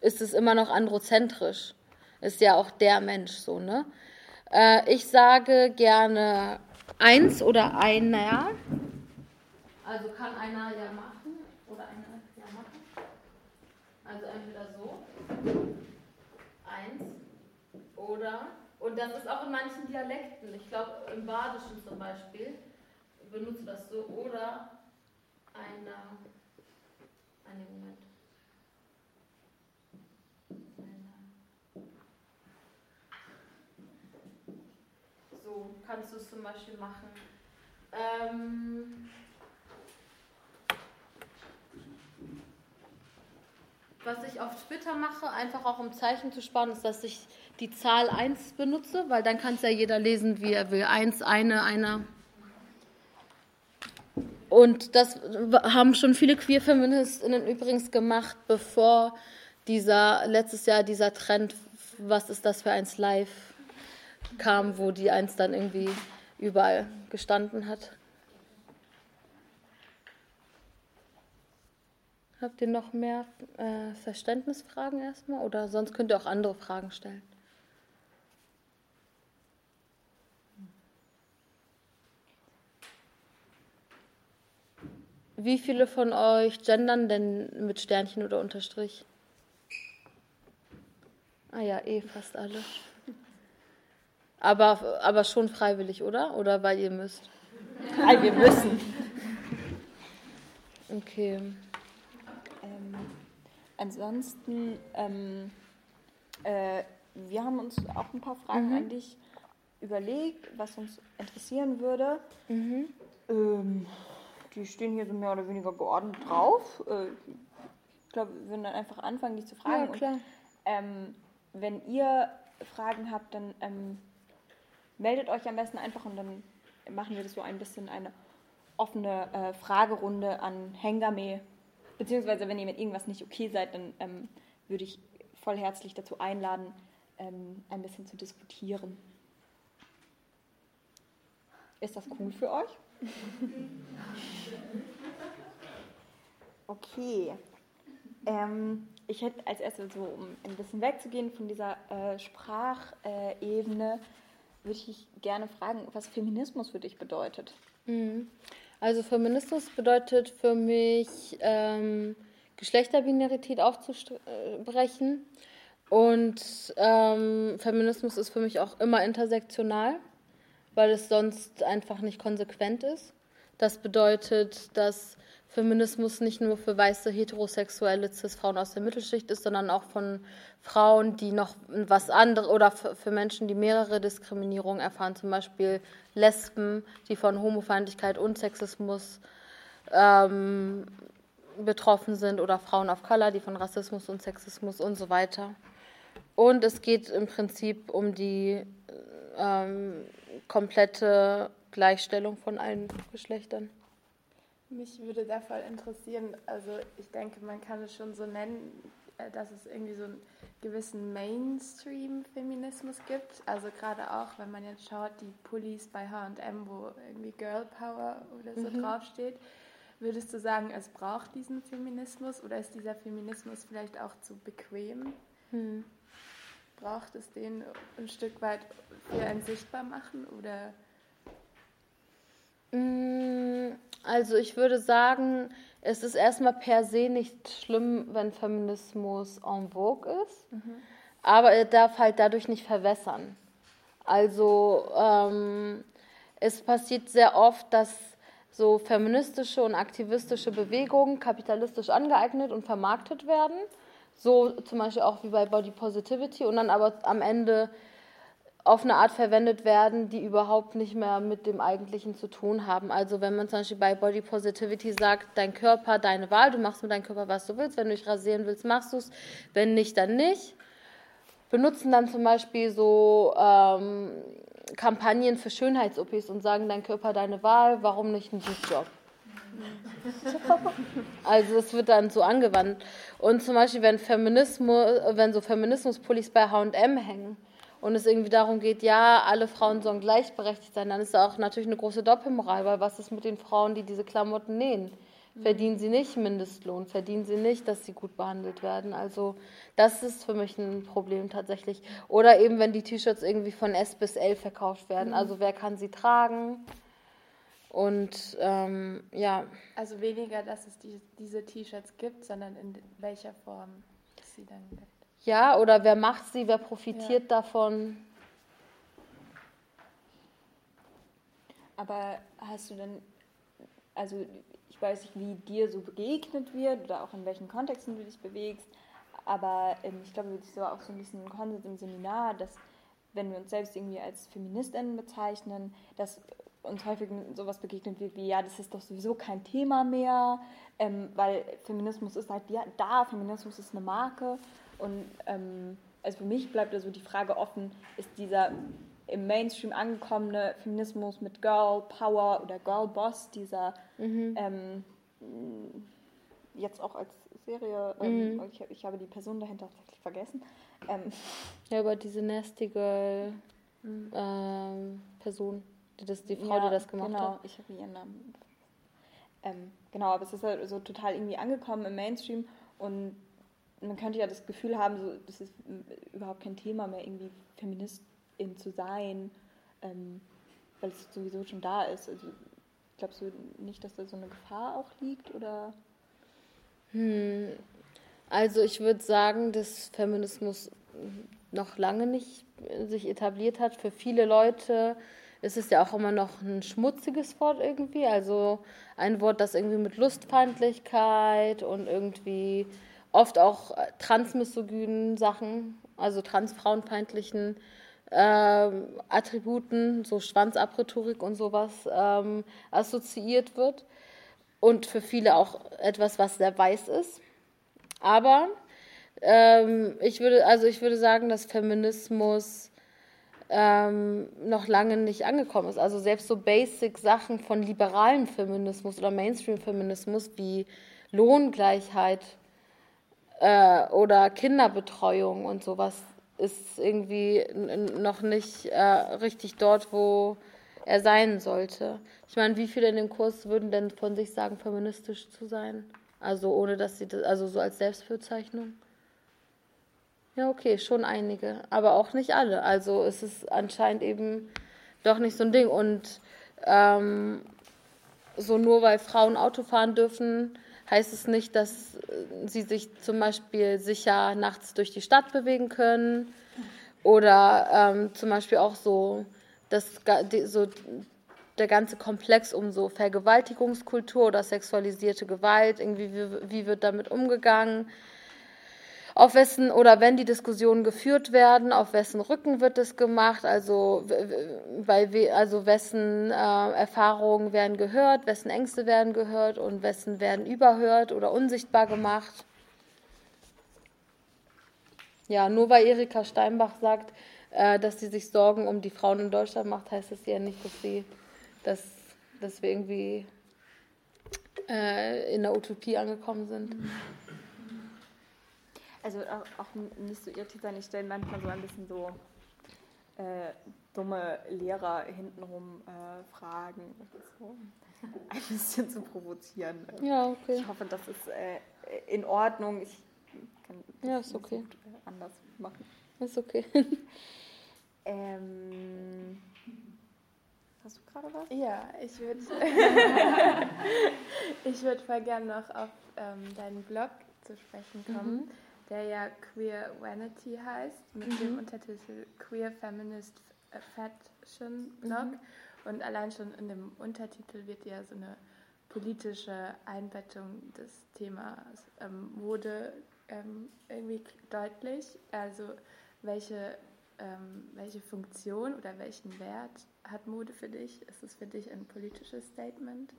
ist es immer noch androzentrisch. Ist ja auch der Mensch so, ne? Äh, ich sage gerne eins oder einer. Also kann einer ja machen oder einer ja machen. Also entweder so, eins oder, und das ist auch in manchen Dialekten, ich glaube im Badischen zum Beispiel, benutzt das so, oder einer, einen Moment. kannst du es zum Beispiel machen. Ähm, Was ich auf Twitter mache, einfach auch um Zeichen zu sparen, ist, dass ich die Zahl 1 benutze, weil dann kann es ja jeder lesen, wie er will. Eins, eine, einer. Und das haben schon viele Queer-Feministinnen übrigens gemacht, bevor dieser letztes Jahr dieser Trend, was ist das für eins live, kam, wo die eins dann irgendwie überall gestanden hat. Habt ihr noch mehr äh, Verständnisfragen erstmal oder sonst könnt ihr auch andere Fragen stellen? Wie viele von euch gendern denn mit Sternchen oder Unterstrich? Ah ja, eh fast alle. Aber, aber schon freiwillig, oder? Oder weil ihr müsst? Weil wir müssen. Okay. Ansonsten, ähm, äh, wir haben uns auch ein paar Fragen mhm. an dich überlegt, was uns interessieren würde. Mhm. Ähm, die stehen hier so mehr oder weniger geordnet drauf. Äh, ich glaube, wir würden dann einfach anfangen, die zu fragen. Ja, klar. Und, ähm, wenn ihr Fragen habt, dann ähm, meldet euch am besten einfach und dann machen wir das so ein bisschen eine offene äh, Fragerunde an Hengame. Beziehungsweise, wenn ihr mit irgendwas nicht okay seid, dann ähm, würde ich voll herzlich dazu einladen, ähm, ein bisschen zu diskutieren. Ist das cool für euch? okay. Ähm, ich hätte als erstes so, um ein bisschen wegzugehen von dieser äh, Sprachebene, würde ich gerne fragen, was Feminismus für dich bedeutet. Mhm. Also Feminismus bedeutet für mich ähm, Geschlechterbinarität aufzubrechen. Und ähm, Feminismus ist für mich auch immer intersektional, weil es sonst einfach nicht konsequent ist. Das bedeutet, dass Feminismus nicht nur für weiße heterosexuelle Cis-Frauen aus der Mittelschicht ist, sondern auch von Frauen, die noch was anderes oder für Menschen, die mehrere Diskriminierungen erfahren, zum Beispiel Lesben, die von Homofeindlichkeit und Sexismus ähm, betroffen sind oder Frauen of Color, die von Rassismus und Sexismus und so weiter. Und es geht im Prinzip um die ähm, komplette Gleichstellung von allen Geschlechtern. Mich würde da voll interessieren, also ich denke, man kann es schon so nennen, äh, dass es irgendwie so einen gewissen Mainstream-Feminismus gibt. Also gerade auch, wenn man jetzt schaut, die Pullis bei HM, wo irgendwie Girl Power oder so mhm. draufsteht. Würdest du sagen, es braucht diesen Feminismus oder ist dieser Feminismus vielleicht auch zu bequem? Mhm. Braucht es den ein Stück weit für ein sichtbar machen oder? Mm, also ich würde sagen, es ist erstmal per se nicht schlimm, wenn Feminismus en vogue ist, mhm. aber er darf halt dadurch nicht verwässern. Also ähm, es passiert sehr oft, dass so feministische und aktivistische Bewegungen kapitalistisch angeeignet und vermarktet werden. So zum Beispiel auch wie bei Body Positivity und dann aber am Ende auf eine Art verwendet werden, die überhaupt nicht mehr mit dem Eigentlichen zu tun haben. Also wenn man zum Beispiel bei Body Positivity sagt, dein Körper, deine Wahl, du machst mit deinem Körper, was du willst, wenn du dich rasieren willst, machst du es, wenn nicht, dann nicht. Benutzen dann zum Beispiel so ähm, Kampagnen für Schönheits-OPs und sagen, dein Körper, deine Wahl, warum nicht ein Job? Also es wird dann so angewandt. Und zum Beispiel, wenn Feminismus, wenn so Feminismuspullis bei H&M hängen, und es irgendwie darum geht, ja, alle Frauen sollen gleichberechtigt sein, dann ist da auch natürlich eine große Doppelmoral, weil was ist mit den Frauen, die diese Klamotten nähen? Verdienen sie nicht Mindestlohn? Verdienen sie nicht, dass sie gut behandelt werden? Also das ist für mich ein Problem tatsächlich. Oder eben, wenn die T-Shirts irgendwie von S bis L verkauft werden. Also wer kann sie tragen? Und ähm, ja. Also weniger, dass es die, diese T-Shirts gibt, sondern in welcher Form es sie dann gibt. Ja, oder wer macht sie, wer profitiert ja. davon? Aber hast du denn, also ich weiß nicht, wie dir so begegnet wird oder auch in welchen Kontexten du dich bewegst, aber ähm, ich glaube, es ist auch so ein bisschen Konsens im Seminar, dass wenn wir uns selbst irgendwie als Feministinnen bezeichnen, dass uns häufig sowas begegnet wird wie, ja, das ist doch sowieso kein Thema mehr, ähm, weil Feminismus ist halt ja, da, Feminismus ist eine Marke und ähm, also für mich bleibt also die Frage offen, ist dieser im Mainstream angekommene Feminismus mit Girl Power oder Girl Boss, dieser mhm. ähm, jetzt auch als Serie, ähm, mhm. ich, ich, habe die Person dahinter tatsächlich vergessen. Ähm, ja, aber diese Nasty Girl mhm. ähm, Person, die, das, die Frau, ja, die das gemacht genau, hat. ich habe ihren Namen. Ähm, genau, aber es ist halt so total irgendwie angekommen im Mainstream und man könnte ja das Gefühl haben, so, das ist überhaupt kein Thema mehr, irgendwie Feministin zu sein, ähm, weil es sowieso schon da ist. Also, glaubst du nicht, dass da so eine Gefahr auch liegt? Oder? Hm. Also ich würde sagen, dass Feminismus noch lange nicht sich etabliert hat. Für viele Leute ist es ja auch immer noch ein schmutziges Wort irgendwie. Also ein Wort, das irgendwie mit Lustfeindlichkeit und irgendwie oft auch transmisogynen Sachen, also transfrauenfeindlichen ähm, Attributen, so Schwanzabrhetorik und sowas ähm, assoziiert wird. Und für viele auch etwas, was sehr weiß ist. Aber ähm, ich würde, also ich würde sagen, dass Feminismus ähm, noch lange nicht angekommen ist. Also selbst so Basic-Sachen von liberalen Feminismus oder Mainstream-Feminismus wie Lohngleichheit äh, oder Kinderbetreuung und sowas ist irgendwie noch nicht äh, richtig dort, wo er sein sollte. Ich meine, wie viele in dem Kurs würden denn von sich sagen, feministisch zu sein? Also ohne dass sie das, also so als Selbstbezeichnung? Ja, okay, schon einige, aber auch nicht alle. Also es ist anscheinend eben doch nicht so ein Ding. Und ähm, so nur weil Frauen Auto fahren dürfen, heißt es nicht, dass sie sich zum Beispiel sicher nachts durch die Stadt bewegen können? Oder ähm, zum Beispiel auch so, das, so der ganze Komplex um so Vergewaltigungskultur oder sexualisierte Gewalt, irgendwie wie, wie wird damit umgegangen, auf wessen oder wenn die Diskussionen geführt werden, auf wessen Rücken wird es gemacht, also bei also wessen äh, Erfahrungen werden gehört, wessen Ängste werden gehört und wessen werden überhört oder unsichtbar gemacht. Ja, nur weil Erika Steinbach sagt, äh, dass sie sich Sorgen um die Frauen in Deutschland macht, heißt das ja nicht, dass sie, dass, dass wir irgendwie äh, in der Utopie angekommen sind. Also auch, auch nicht so irritiert sein, ich stelle manchmal so ein bisschen so äh, dumme Lehrer hintenrum äh, Fragen, so ein bisschen zu provozieren. Ja, okay. Ich hoffe, das ist äh, in Ordnung. Ich kann das ja, ist okay. anders machen. Ist okay. ähm, hast du gerade was? Ja, ich würde ich würd voll gerne noch auf ähm, deinen Blog zu sprechen kommen. Mhm der ja Queer Vanity heißt, mit mhm. dem Untertitel Queer Feminist Fashion Blog. Mhm. Und allein schon in dem Untertitel wird ja so eine politische Einbettung des Themas ähm, Mode ähm, irgendwie deutlich. Also welche, ähm, welche Funktion oder welchen Wert hat Mode für dich? Ist es für dich ein politisches Statement?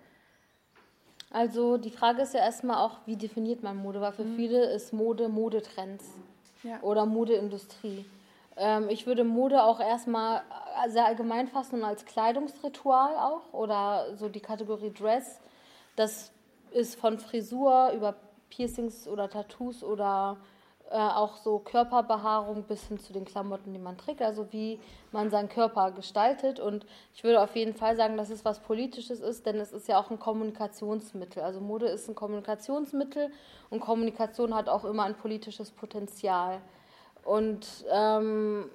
Also die Frage ist ja erstmal auch, wie definiert man Mode? Weil für mhm. viele ist Mode Modetrends ja. oder Modeindustrie. Ähm, ich würde Mode auch erstmal sehr allgemein fassen und als Kleidungsritual auch oder so die Kategorie Dress. Das ist von Frisur über Piercings oder Tattoos oder äh, auch so Körperbehaarung bis hin zu den Klamotten, die man trägt, also wie man seinen Körper gestaltet. Und ich würde auf jeden Fall sagen, dass es was Politisches ist, denn es ist ja auch ein Kommunikationsmittel. Also Mode ist ein Kommunikationsmittel und Kommunikation hat auch immer ein politisches Potenzial. Und ähm,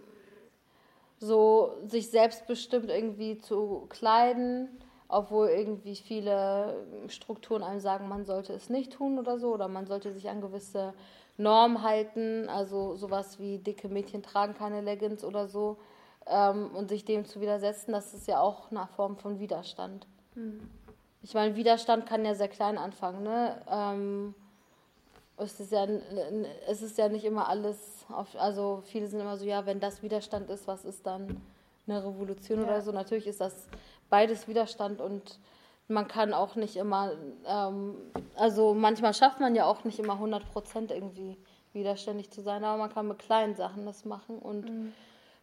so sich selbstbestimmt irgendwie zu kleiden, obwohl irgendwie viele Strukturen einem sagen, man sollte es nicht tun oder so, oder man sollte sich an gewisse Norm halten, also sowas wie dicke Mädchen tragen keine Leggings oder so, ähm, und sich dem zu widersetzen, das ist ja auch eine Form von Widerstand. Mhm. Ich meine, Widerstand kann ja sehr klein anfangen, ne? Ähm, es ist, ja, es ist ja nicht immer alles, auf, also viele sind immer so, ja, wenn das Widerstand ist, was ist dann eine Revolution ja. oder so? Natürlich ist das beides Widerstand und man kann auch nicht immer, ähm, also manchmal schafft man ja auch nicht immer 100 Prozent irgendwie widerständig zu sein, aber man kann mit kleinen Sachen das machen und mhm.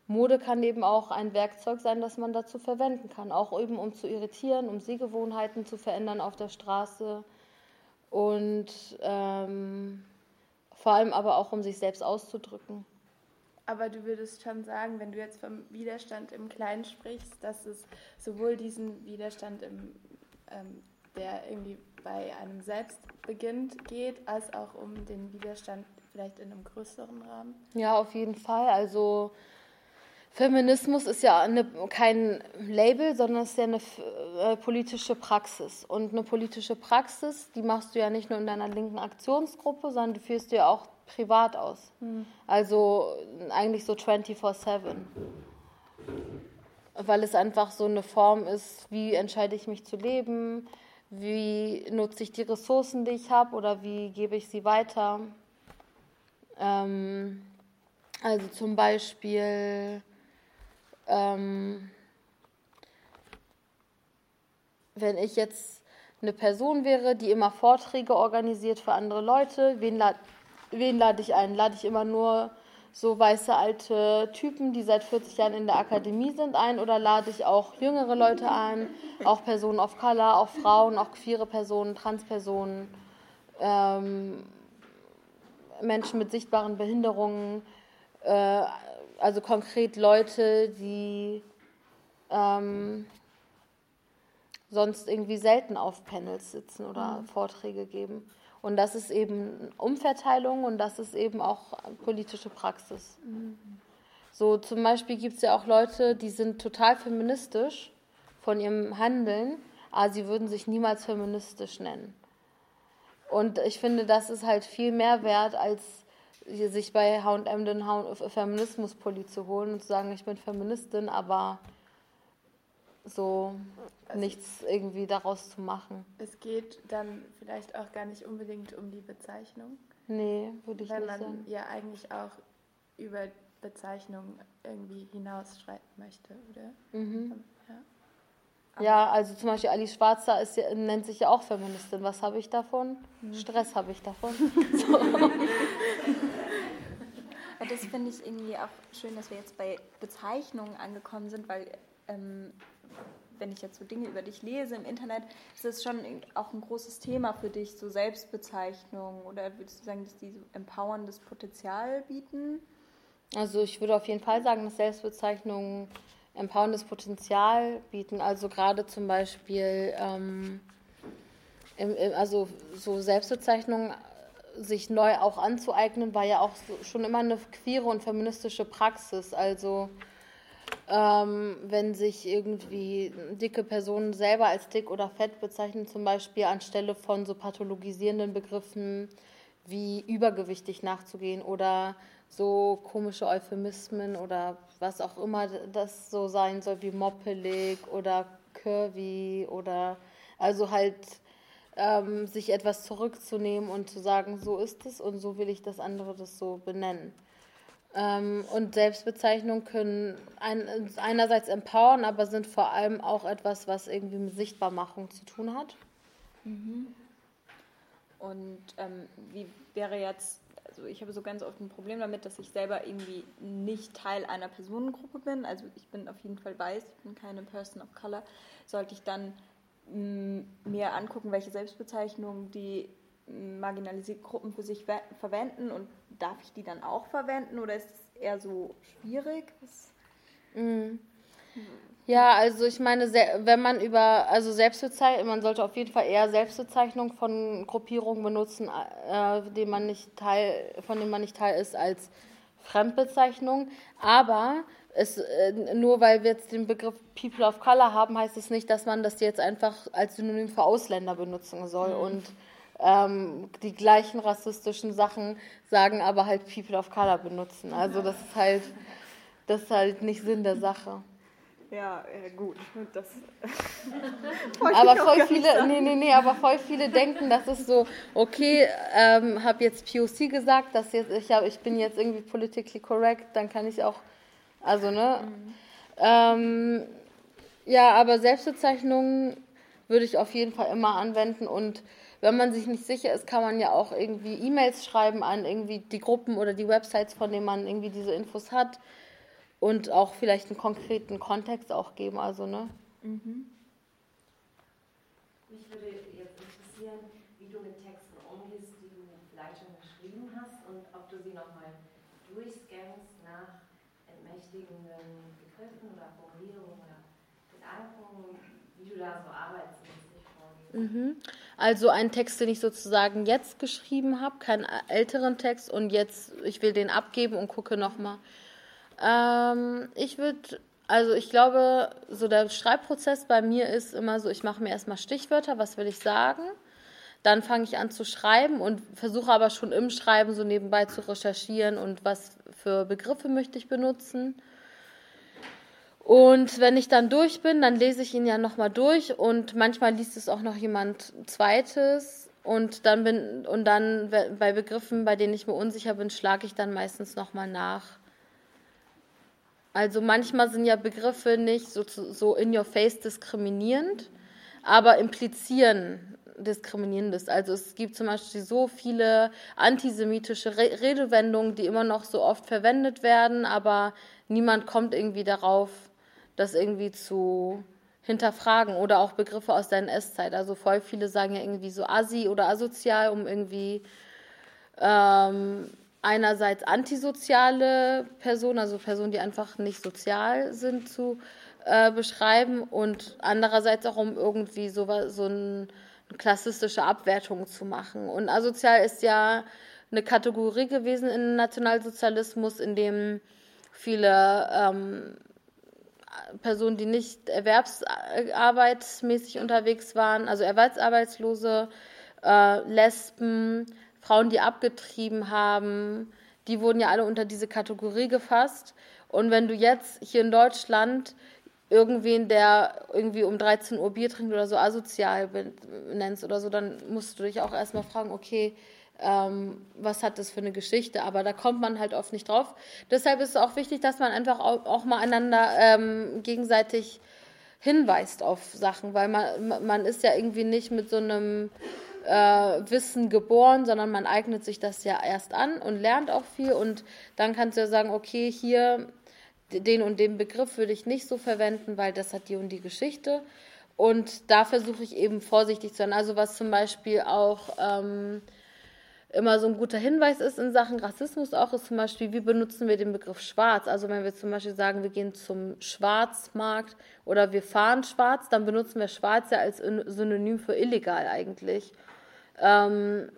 Mode kann eben auch ein Werkzeug sein, das man dazu verwenden kann, auch eben um zu irritieren, um Sehgewohnheiten zu verändern auf der Straße und ähm, vor allem aber auch, um sich selbst auszudrücken. Aber du würdest schon sagen, wenn du jetzt vom Widerstand im Kleinen sprichst, dass es sowohl diesen Widerstand, im, ähm, der irgendwie bei einem selbst beginnt, geht, als auch um den Widerstand vielleicht in einem größeren Rahmen? Ja, auf jeden Fall. Also Feminismus ist ja eine, kein Label, sondern es ist ja eine äh, politische Praxis. Und eine politische Praxis, die machst du ja nicht nur in deiner linken Aktionsgruppe, sondern die führst du ja auch privat aus. Mhm. Also eigentlich so 24-7. Weil es einfach so eine Form ist, wie entscheide ich mich zu leben, wie nutze ich die Ressourcen, die ich habe oder wie gebe ich sie weiter. Ähm, also zum Beispiel, ähm, wenn ich jetzt eine Person wäre, die immer Vorträge organisiert für andere Leute, wen, la wen lade ich ein? Lade ich immer nur so weiße alte Typen, die seit 40 Jahren in der Akademie sind, ein oder lade ich auch jüngere Leute ein, auch Personen of Color, auch Frauen, auch queere Personen, Transpersonen? Ähm, Menschen mit sichtbaren Behinderungen, äh, also konkret Leute, die ähm, sonst irgendwie selten auf Panels sitzen oder mhm. Vorträge geben. Und das ist eben Umverteilung und das ist eben auch politische Praxis. Mhm. So zum Beispiel gibt es ja auch Leute, die sind total feministisch von ihrem Handeln, aber sie würden sich niemals feministisch nennen. Und ich finde, das ist halt viel mehr wert, als sich bei H&M den Feminismuspulli zu holen und zu sagen, ich bin Feministin, aber so also nichts irgendwie daraus zu machen. Es geht dann vielleicht auch gar nicht unbedingt um die Bezeichnung. Nee, würde ich nicht sagen. Weil man ja eigentlich auch über Bezeichnung irgendwie hinausschreiten möchte, oder? Mhm. Ja. Ja, also zum Beispiel Alice Schwarzer ist, nennt sich ja auch Feministin. Was habe ich davon? Mhm. Stress habe ich davon. So. Ja, das finde ich irgendwie auch schön, dass wir jetzt bei Bezeichnungen angekommen sind, weil ähm, wenn ich jetzt so Dinge über dich lese im Internet, ist das schon auch ein großes Thema für dich, so Selbstbezeichnungen oder würdest du sagen, dass die so empowerndes Potenzial bieten? Also ich würde auf jeden Fall sagen, dass Selbstbezeichnungen empowerndes Potenzial bieten. Also gerade zum Beispiel, ähm, im, im, also so Selbstbezeichnungen sich neu auch anzueignen, war ja auch so, schon immer eine queere und feministische Praxis. Also ähm, wenn sich irgendwie dicke Personen selber als dick oder fett bezeichnen, zum Beispiel anstelle von so pathologisierenden Begriffen wie übergewichtig nachzugehen oder so komische Euphemismen oder was auch immer das so sein soll, wie moppelig oder curvy oder also halt ähm, sich etwas zurückzunehmen und zu sagen, so ist es und so will ich das andere das so benennen. Ähm, und Selbstbezeichnungen können ein, einerseits empowern, aber sind vor allem auch etwas, was irgendwie mit Sichtbarmachung zu tun hat. Mhm. Und ähm, wie wäre jetzt also ich habe so ganz oft ein Problem damit, dass ich selber irgendwie nicht Teil einer Personengruppe bin. Also ich bin auf jeden Fall weiß, ich bin keine Person of Color. Sollte ich dann mm, mir angucken, welche Selbstbezeichnungen die marginalisierte Gruppen für sich verwenden und darf ich die dann auch verwenden oder ist es eher so schwierig? Mhm. Ja, also ich meine, wenn man über, also Selbstbezeichnung, man sollte auf jeden Fall eher Selbstbezeichnung von Gruppierungen benutzen, äh, denen man nicht Teil, von denen man nicht Teil ist, als Fremdbezeichnung. Aber es, äh, nur weil wir jetzt den Begriff People of Color haben, heißt es nicht, dass man das jetzt einfach als Synonym für Ausländer benutzen soll. Mhm. Und ähm, die gleichen rassistischen Sachen sagen, aber halt People of Color benutzen. Also das ist halt, das ist halt nicht Sinn der Sache. Ja, ja gut. Das aber voll viele, nee, nee, nee, aber voll viele denken, das ist so, okay, ähm, habe jetzt POC gesagt, dass jetzt ich hab, ich bin jetzt irgendwie politically correct, dann kann ich auch, also ne, mhm. ähm, Ja, aber Selbstbezeichnungen würde ich auf jeden Fall immer anwenden und wenn man sich nicht sicher ist, kann man ja auch irgendwie E-Mails schreiben an irgendwie die Gruppen oder die Websites, von denen man irgendwie diese Infos hat und auch vielleicht einen konkreten Kontext auch geben. Also, ne? Mhm. Mich würde jetzt interessieren, wie du mit Texten umgehst, die du vielleicht schon geschrieben hast und ob du sie nochmal durchscannst nach entmächtigenden Begriffen oder Formulierungen oder Gedanken, wie du da so arbeitest. Mhm. Also einen Text, den ich sozusagen jetzt geschrieben habe, keinen älteren Text und jetzt, ich will den abgeben und gucke nochmal. Ähm, ich würde, also ich glaube, so der Schreibprozess bei mir ist immer so, ich mache mir erstmal Stichwörter, was will ich sagen? Dann fange ich an zu schreiben und versuche aber schon im Schreiben so nebenbei zu recherchieren und was für Begriffe möchte ich benutzen. Und wenn ich dann durch bin, dann lese ich ihn ja nochmal durch und manchmal liest es auch noch jemand zweites. Und dann bin und dann bei Begriffen, bei denen ich mir unsicher bin, schlage ich dann meistens nochmal nach. Also manchmal sind ja Begriffe nicht so, so in your face diskriminierend, aber implizieren diskriminierendes. Also es gibt zum Beispiel so viele antisemitische Redewendungen, die immer noch so oft verwendet werden, aber niemand kommt irgendwie darauf, das irgendwie zu hinterfragen oder auch Begriffe aus der NS-Zeit. Also voll viele sagen ja irgendwie so assi oder asozial, um irgendwie ähm, einerseits antisoziale Personen, also Personen, die einfach nicht sozial sind, zu äh, beschreiben und andererseits auch um irgendwie so, so ein, eine klassistische Abwertung zu machen. Und asozial ist ja eine Kategorie gewesen im Nationalsozialismus, in dem viele ähm, Personen, die nicht erwerbsarbeitsmäßig unterwegs waren, also Erwerbsarbeitslose, äh, Lesben, Frauen, die abgetrieben haben, die wurden ja alle unter diese Kategorie gefasst. Und wenn du jetzt hier in Deutschland irgendwen, der irgendwie um 13 Uhr Bier trinkt oder so asozial nennst oder so, dann musst du dich auch erstmal fragen, okay, ähm, was hat das für eine Geschichte, aber da kommt man halt oft nicht drauf. Deshalb ist es auch wichtig, dass man einfach auch, auch mal einander ähm, gegenseitig hinweist auf Sachen, weil man, man ist ja irgendwie nicht mit so einem äh, Wissen geboren, sondern man eignet sich das ja erst an und lernt auch viel und dann kannst du ja sagen, okay, hier den und den Begriff würde ich nicht so verwenden, weil das hat die und die Geschichte. Und da versuche ich eben vorsichtig zu sein. Also was zum Beispiel auch ähm, immer so ein guter Hinweis ist in Sachen Rassismus auch, ist zum Beispiel, wie benutzen wir den Begriff schwarz? Also wenn wir zum Beispiel sagen, wir gehen zum Schwarzmarkt oder wir fahren schwarz, dann benutzen wir schwarz ja als Synonym für illegal eigentlich. Ähm,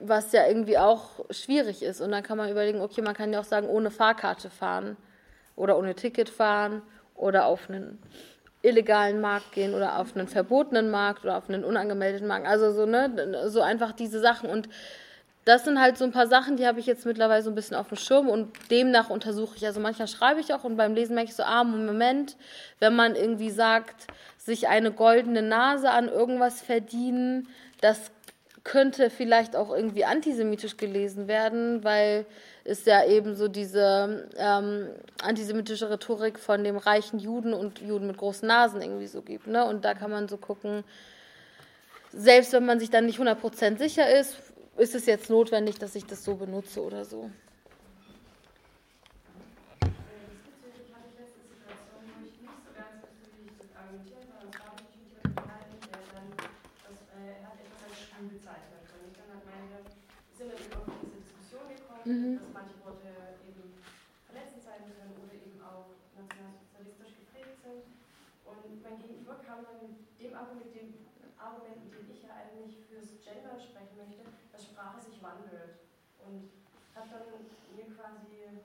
was ja irgendwie auch schwierig ist. Und dann kann man überlegen, okay, man kann ja auch sagen, ohne Fahrkarte fahren oder ohne Ticket fahren oder auf einen illegalen Markt gehen oder auf einen verbotenen Markt oder auf einen unangemeldeten Markt. Also so, ne, so einfach diese Sachen. Und das sind halt so ein paar Sachen, die habe ich jetzt mittlerweile so ein bisschen auf dem Schirm und demnach untersuche ich. Also manchmal schreibe ich auch und beim Lesen merke ich so, ah, Moment, wenn man irgendwie sagt, sich eine goldene Nase an irgendwas verdienen, das könnte vielleicht auch irgendwie antisemitisch gelesen werden, weil es ja eben so diese ähm, antisemitische Rhetorik von dem reichen Juden und Juden mit großen Nasen irgendwie so gibt. Ne? Und da kann man so gucken, selbst wenn man sich dann nicht 100% sicher ist, ist es jetzt notwendig, dass ich das so benutze oder so. Mhm. dass manche Worte eben verletzend sein können oder eben auch nationalsozialistisch geprägt sind. Und mein Gegenüber kam dann mit dem Argument, dem Argument, mit dem ich ja eigentlich fürs Gender sprechen möchte, dass Sprache sich wandelt. Und hat dann mir quasi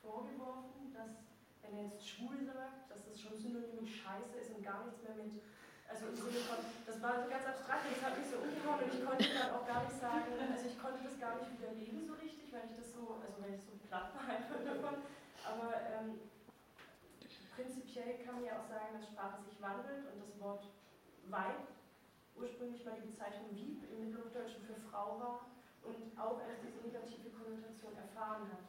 vorgeworfen, dass wenn er jetzt schwul sagt, dass das schon synonym mit Scheiße ist und gar nichts mehr mit also im Sinne von, das war so ganz abstrakt und das hat mich so umgehauen und ich konnte dann auch gar nicht sagen, also ich konnte das gar nicht widerlegen so richtig, weil ich das so, also weil ich so platt war einfach davon. Aber ähm, prinzipiell kann man ja auch sagen, dass Sprache sich wandelt und das Wort Weib ursprünglich mal die Bezeichnung Wieb im Mittelhochdeutschen für Frau war und auch erst diese negative Konnotation erfahren hat.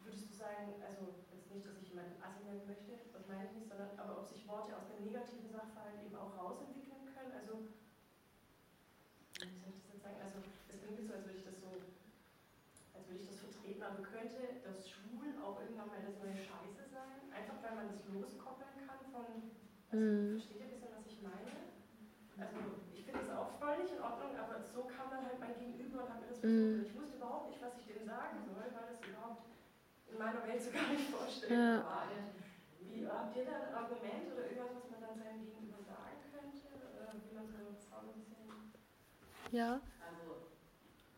würdest du sagen, also jetzt nicht, dass ich jemanden Assi möchte, ich nicht, sondern aber ob sich Worte aus dem negativen Sachverhalt eben auch rausentwickeln können? Also, wie soll ich das jetzt sagen? Also, es klingt so, als würde ich das so, als würde ich das vertreten, aber könnte das Schwul auch irgendwann mal das neue Scheiße sein? Einfach weil man das loskoppeln kann von, also, Mhm. versteht ihr ein bisschen, was ich meine? Also, ich finde das auch völlig in Ordnung, aber so kam dann halt mein Gegenüber und hat mir das Mhm. versucht. Ich wusste überhaupt nicht, was ich dem sagen soll, weil das überhaupt in meiner Welt so gar nicht vorstellbar Ja. war. Wie, habt ihr da ein Argument oder irgendwas, was man dann seinem Gegenüber sagen könnte? Wie man so ein bisschen. Ja. Also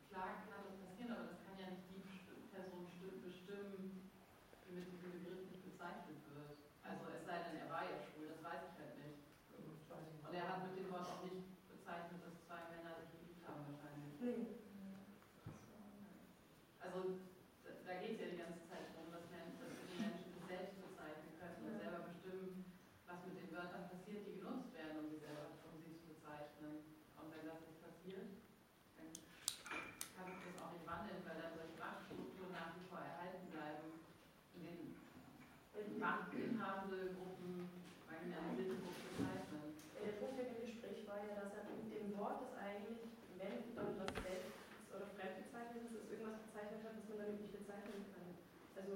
klar kann das passieren, aber das kann ja nicht die besti- Person sti- bestimmen, die mit diesem Begriff nicht bezeichnet wird. Also es sei denn, er war ja schwul, das weiß ich halt nicht. Und er hat mit dem Wort auch nicht bezeichnet, dass zwei Männer sich geliebt haben wahrscheinlich. Nee. Also da, da geht es ja die ganze Zeit darum, dass, men, dass wir die Menschen sich selbst bezeichnen können und selber bestimmen, was mit den Wörtern passiert, die genutzt werden, um sie selber um sie zu bezeichnen. Und wenn das nicht passiert, dann kann sich das auch nicht wandeln, weil dann solche Machtstrukturen nach wie vor erhalten bleiben, in denen machtinhabende Gruppen marginalisierte Gruppen bezeichnen. Der Punkt in dem Gespräch war ja, dass er mit dem Wort, das eigentlich, wenn dann das selbst oder fremdbezeichnet ist, ist irgendwas bezeichnet hat, was man damit nicht bezeichnen kann. Also,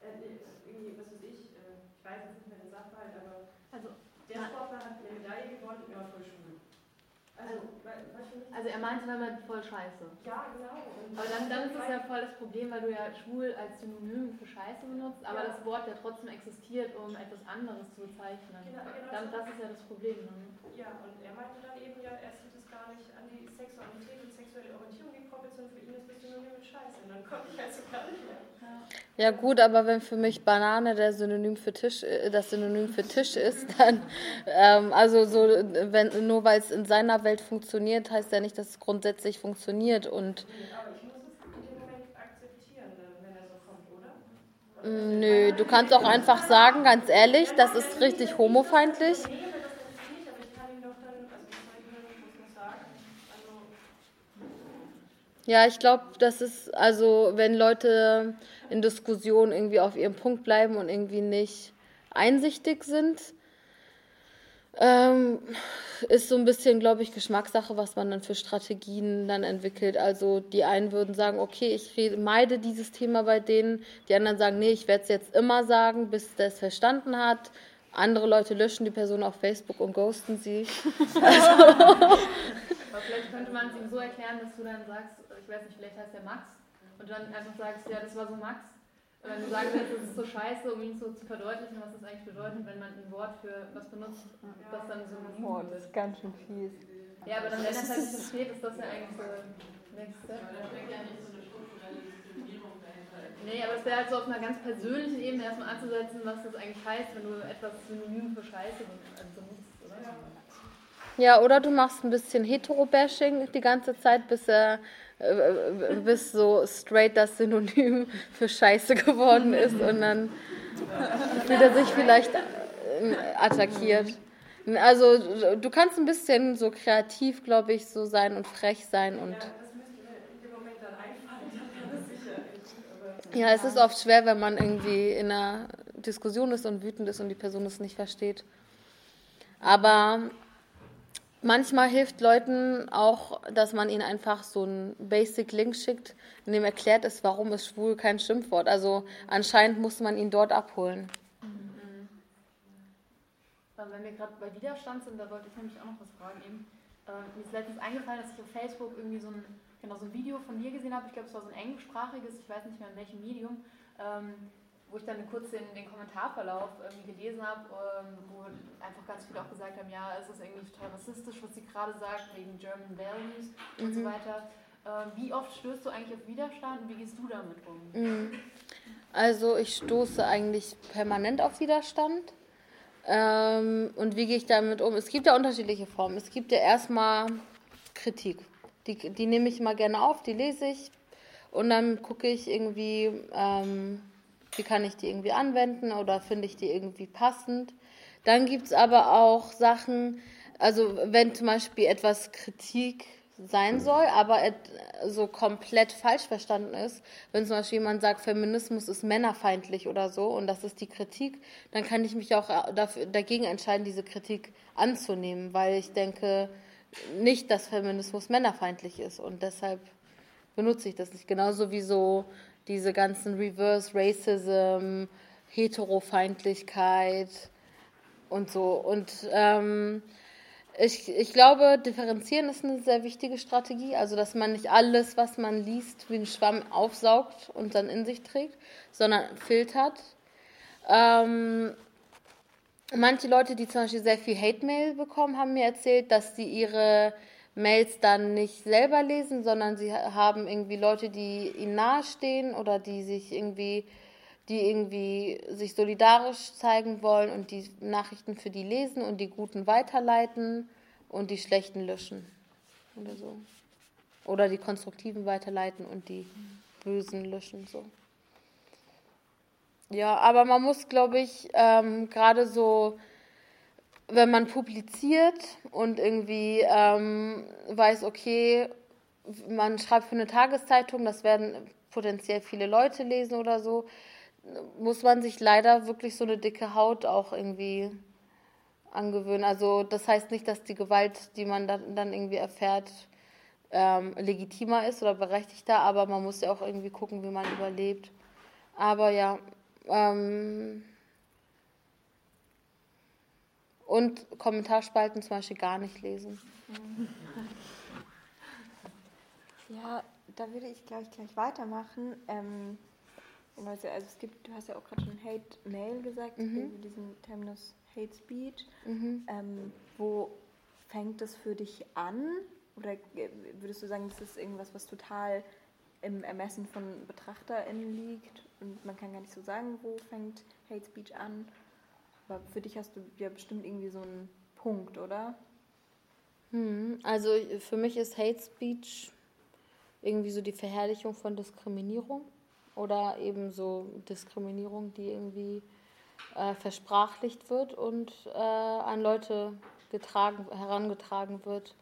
äh, nee, irgendwie, was weiß ich, äh, ich weiß jetzt nicht mehr den Sachverhalt, aber Also, der Sportler hat eine Medaille gewonnen und er war voll schwul. Also, er meinte damit voll scheiße. ja, genau. Und Aber dann, dann ist es ja voll das Problem, weil du ja schwul als Synonym für Scheiße benutzt, aber Ja. das Wort ja trotzdem existiert, um etwas anderes zu bezeichnen. Genau, genau. Dann, das ist ja das Problem. Ne? Ja, und er meinte dann eben ja, er sieht es gar nicht an die Sexualität und sexuelle Orientierung gekoppelt, sondern für ihn ist das Synonym mit Scheiße. Und dann konnte ich also gar nicht mehr. Ja gut, aber wenn für mich Banane der Synonym für Tisch, äh, das Synonym für Tisch ist, dann ähm, also so, wenn nur weil es in seiner Welt funktioniert, heißt ja nicht, dass es grundsätzlich funktioniert und Aber ich muss es in dem Moment akzeptieren, dann, wenn so kommt, oder? nö, du kannst auch einfach sagen, ganz ehrlich, das ist richtig homofeindlich. Ja, ich glaube, das ist, also wenn Leute in Diskussionen irgendwie auf ihrem Punkt bleiben und irgendwie nicht einsichtig sind, ähm, ist so ein bisschen, glaube ich, Geschmackssache, was man dann für Strategien dann entwickelt. Also die einen würden sagen, okay, ich rede, meide dieses Thema bei denen. Die anderen sagen, nee, ich werde es jetzt immer sagen, bis der es verstanden hat. Andere Leute löschen die Person auf Facebook und ghosten sie. Aber vielleicht könnte man es ihm so erklären, dass du dann sagst, ich weiß nicht, vielleicht heißt der Max, und dann einfach sagst, ja, das war so Max. Wenn du sagst, das ist so scheiße, um ihn so zu verdeutlichen, was das eigentlich bedeutet, wenn man ein Wort für was benutzt, das dann so Oh, das ist ganz schön fies. Ja, aber dann, wenn das halt nicht versteht, ist das ja eigentlich so Next Step. Aber da steckt ja nicht so eine strukturelle Diskriminierung dahinter. Nee, aber es wäre halt so auf einer ganz persönlichen Ebene erstmal anzusetzen, was das eigentlich heißt, wenn du etwas synonym für Scheiße benutzt, oder? Ja, oder du machst ein bisschen Hetero-Bashing die ganze Zeit, bis er äh, bis so straight das Synonym für Scheiße geworden ist und dann fühlt er sich vielleicht äh, attackiert. Also du kannst ein bisschen so kreativ, glaube ich, so sein und frech sein und ja, es ist oft schwer, wenn man irgendwie in einer Diskussion ist und wütend ist und die Person es nicht versteht. Aber manchmal hilft Leuten auch, dass man ihnen einfach so einen Basic-Link schickt, in dem erklärt ist, warum ist schwul kein Schimpfwort. Also anscheinend muss man ihn dort abholen. Ähm, Wenn wir gerade bei Widerstand sind, da wollte ich nämlich auch noch was fragen eben. Ähm, mir ist letztens eingefallen, dass ich auf Facebook irgendwie so ein, genau, so ein Video von mir gesehen habe. Ich glaube, es war so ein englischsprachiges, ich weiß nicht mehr in welchem Medium, ähm, wo ich dann kurz den, den Kommentarverlauf irgendwie gelesen habe, ähm, wo einfach ganz viele auch gesagt haben, ja, es ist irgendwie total rassistisch, was sie gerade sagt, wegen German Values und so weiter. Ähm, wie oft stößt du eigentlich auf Widerstand und wie gehst du damit um? Mhm. Also ich stoße eigentlich permanent auf Widerstand. Ähm, und wie gehe ich damit um? Es gibt ja unterschiedliche Formen. Es gibt ja erstmal Kritik. Die, die nehme ich mal gerne auf, die lese ich und dann gucke ich irgendwie, ähm, wie kann ich die irgendwie anwenden oder finde ich die irgendwie passend. Dann gibt es aber auch Sachen, also wenn zum Beispiel etwas Kritik sein soll, aber so komplett falsch verstanden ist. Wenn zum Beispiel jemand sagt, Feminismus ist männerfeindlich oder so und das ist die Kritik, dann kann ich mich auch äh, dafür, dagegen entscheiden, diese Kritik anzunehmen, weil ich denke nicht, dass Feminismus männerfeindlich ist und deshalb benutze ich das nicht. Genauso wie so diese ganzen Reverse Racism, Heterofeindlichkeit und so. Und ähm, ich, ich glaube, differenzieren ist eine sehr wichtige Strategie. Also, dass man nicht alles, was man liest, wie ein Schwamm aufsaugt und dann in sich trägt, sondern filtert. Ähm, manche Leute, die zum Beispiel sehr viel Hate-Mail bekommen, haben mir erzählt, dass sie ihre Mails dann nicht selber lesen, sondern sie haben irgendwie Leute, die ihnen nahestehen oder die sich irgendwie, die irgendwie sich solidarisch zeigen wollen und die Nachrichten für die lesen und die guten weiterleiten und die schlechten löschen oder so. Oder die konstruktiven weiterleiten und die bösen löschen so. Ja, aber man muss, glaube ich, ähm, gerade so, wenn man publiziert und irgendwie ähm, weiß, okay, man schreibt für eine Tageszeitung, das werden potenziell viele Leute lesen oder so, muss man sich leider wirklich so eine dicke Haut auch irgendwie angewöhnen. Also das heißt nicht, dass die Gewalt, die man dann, irgendwie erfährt, ähm, legitimer ist oder berechtigter, aber man muss ja auch irgendwie gucken, wie man überlebt. Aber ja, ähm, und Kommentarspalten zum Beispiel gar nicht lesen. Ja, da würde ich, glaube ich, gleich weitermachen. Ähm, genau, also es gibt, du hast ja auch gerade schon Hate-Mail gesagt, Mhm. über diesen Terminus Hate Speech. Mhm. Ähm, wo fängt das für dich an? Oder äh, würdest du sagen, das ist irgendwas, was total im Ermessen von BetrachterInnen liegt und man kann gar nicht so sagen, wo fängt Hate Speech an? Aber für dich hast du ja bestimmt irgendwie so einen Punkt, oder? Hm, Also für mich ist Hate Speech irgendwie so die Verherrlichung von Diskriminierung oder eben so Diskriminierung, die irgendwie äh, versprachlicht wird und äh, an Leute getragen, herangetragen wird.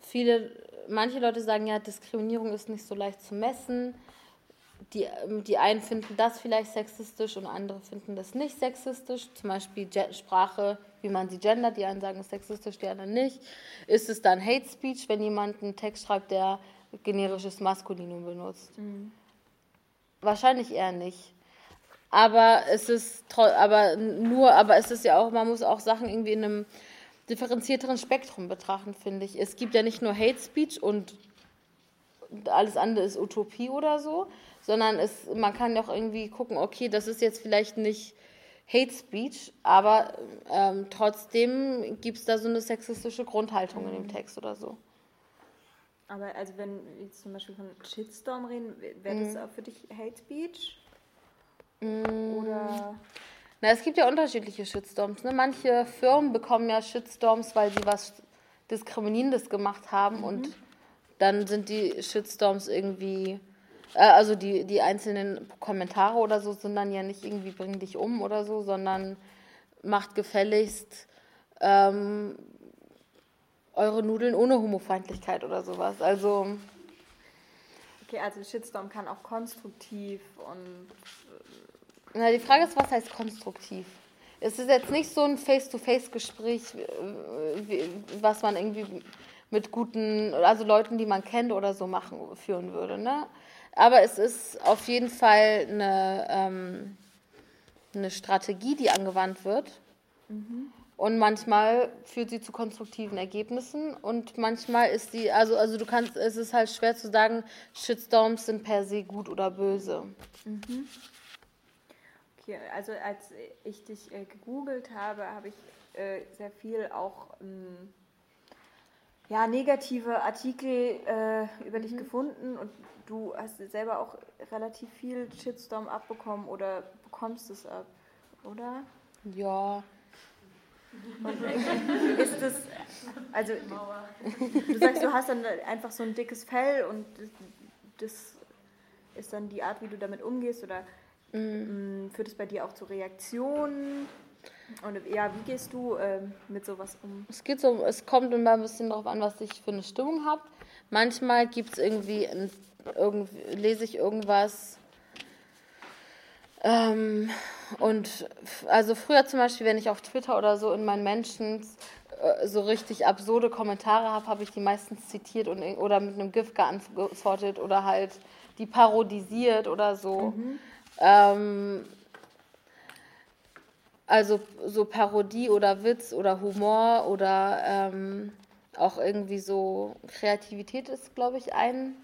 Viele, manche Leute sagen ja, Diskriminierung ist nicht so leicht zu messen. Die, ähm, die einen finden das vielleicht sexistisch und andere finden das nicht sexistisch. Zum Beispiel Sprache, wie man sie gendert. Die einen sagen es ist sexistisch, die anderen nicht. Ist es dann Hate Speech, wenn jemand einen Text schreibt, der generisches Maskulinum benutzt? Wahrscheinlich eher nicht. Aber es ist aber nur, aber es ist ja auch, man muss auch Sachen irgendwie in einem differenzierteren Spektrum betrachten, finde ich. Es gibt ja nicht nur Hate Speech und alles andere ist Utopie oder so, sondern es, man kann auch irgendwie gucken, okay, das ist jetzt vielleicht nicht Hate Speech, aber ähm, trotzdem gibt es da so eine sexistische Grundhaltung in dem Text oder so. Aber also wenn wir jetzt zum Beispiel von Shitstorm reden, wäre das auch für dich Hate Speech? Oder Na, es gibt ja unterschiedliche Shitstorms. Ne? Manche Firmen bekommen ja Shitstorms, weil sie was Diskriminierendes gemacht haben und dann sind die Shitstorms irgendwie, äh, also die, die einzelnen Kommentare oder so sind dann ja nicht irgendwie bring dich um oder so, sondern macht gefälligst ähm, eure Nudeln ohne Homofeindlichkeit oder sowas. Also okay, also Shitstorm kann auch konstruktiv und Na, die Frage ist, was heißt konstruktiv? Es ist jetzt nicht so ein Face-to-Face-Gespräch, äh, was man irgendwie mit guten, also Leuten, die man kennt oder so machen, führen würde. Ne? Aber es ist auf jeden Fall eine, ähm, eine Strategie, die angewandt wird. Und manchmal führt sie zu konstruktiven Ergebnissen und manchmal ist sie, also, also du kannst, es ist halt schwer zu sagen, Shitstorms sind per se gut oder böse. Okay, also als ich dich äh, gegoogelt habe, habe ich äh, sehr viel auch ähm, ja, negative Artikel äh, über dich gefunden und du hast selber auch relativ viel Shitstorm abbekommen oder bekommst es ab, oder? Ja, Ist das, also du sagst, du hast dann einfach so ein dickes Fell und das ist dann die Art, wie du damit umgehst oder Mhm. mh, führt es bei dir auch zu Reaktionen? Und ja, wie gehst du ähm, mit sowas um? Es geht so, es kommt immer ein bisschen darauf an, was ich für eine Stimmung habe. Manchmal gibt es irgendwie, ein, irgendwie, lese ich irgendwas. Ähm, und also früher zum Beispiel, wenn ich auf Twitter oder so in meinen Menschen äh, so richtig absurde Kommentare habe, habe ich die meistens zitiert und, oder mit einem GIF geantwortet oder halt die parodisiert oder so. Mhm. Ähm, also so Parodie oder Witz oder Humor oder ähm, auch irgendwie so Kreativität ist, glaube ich, ein,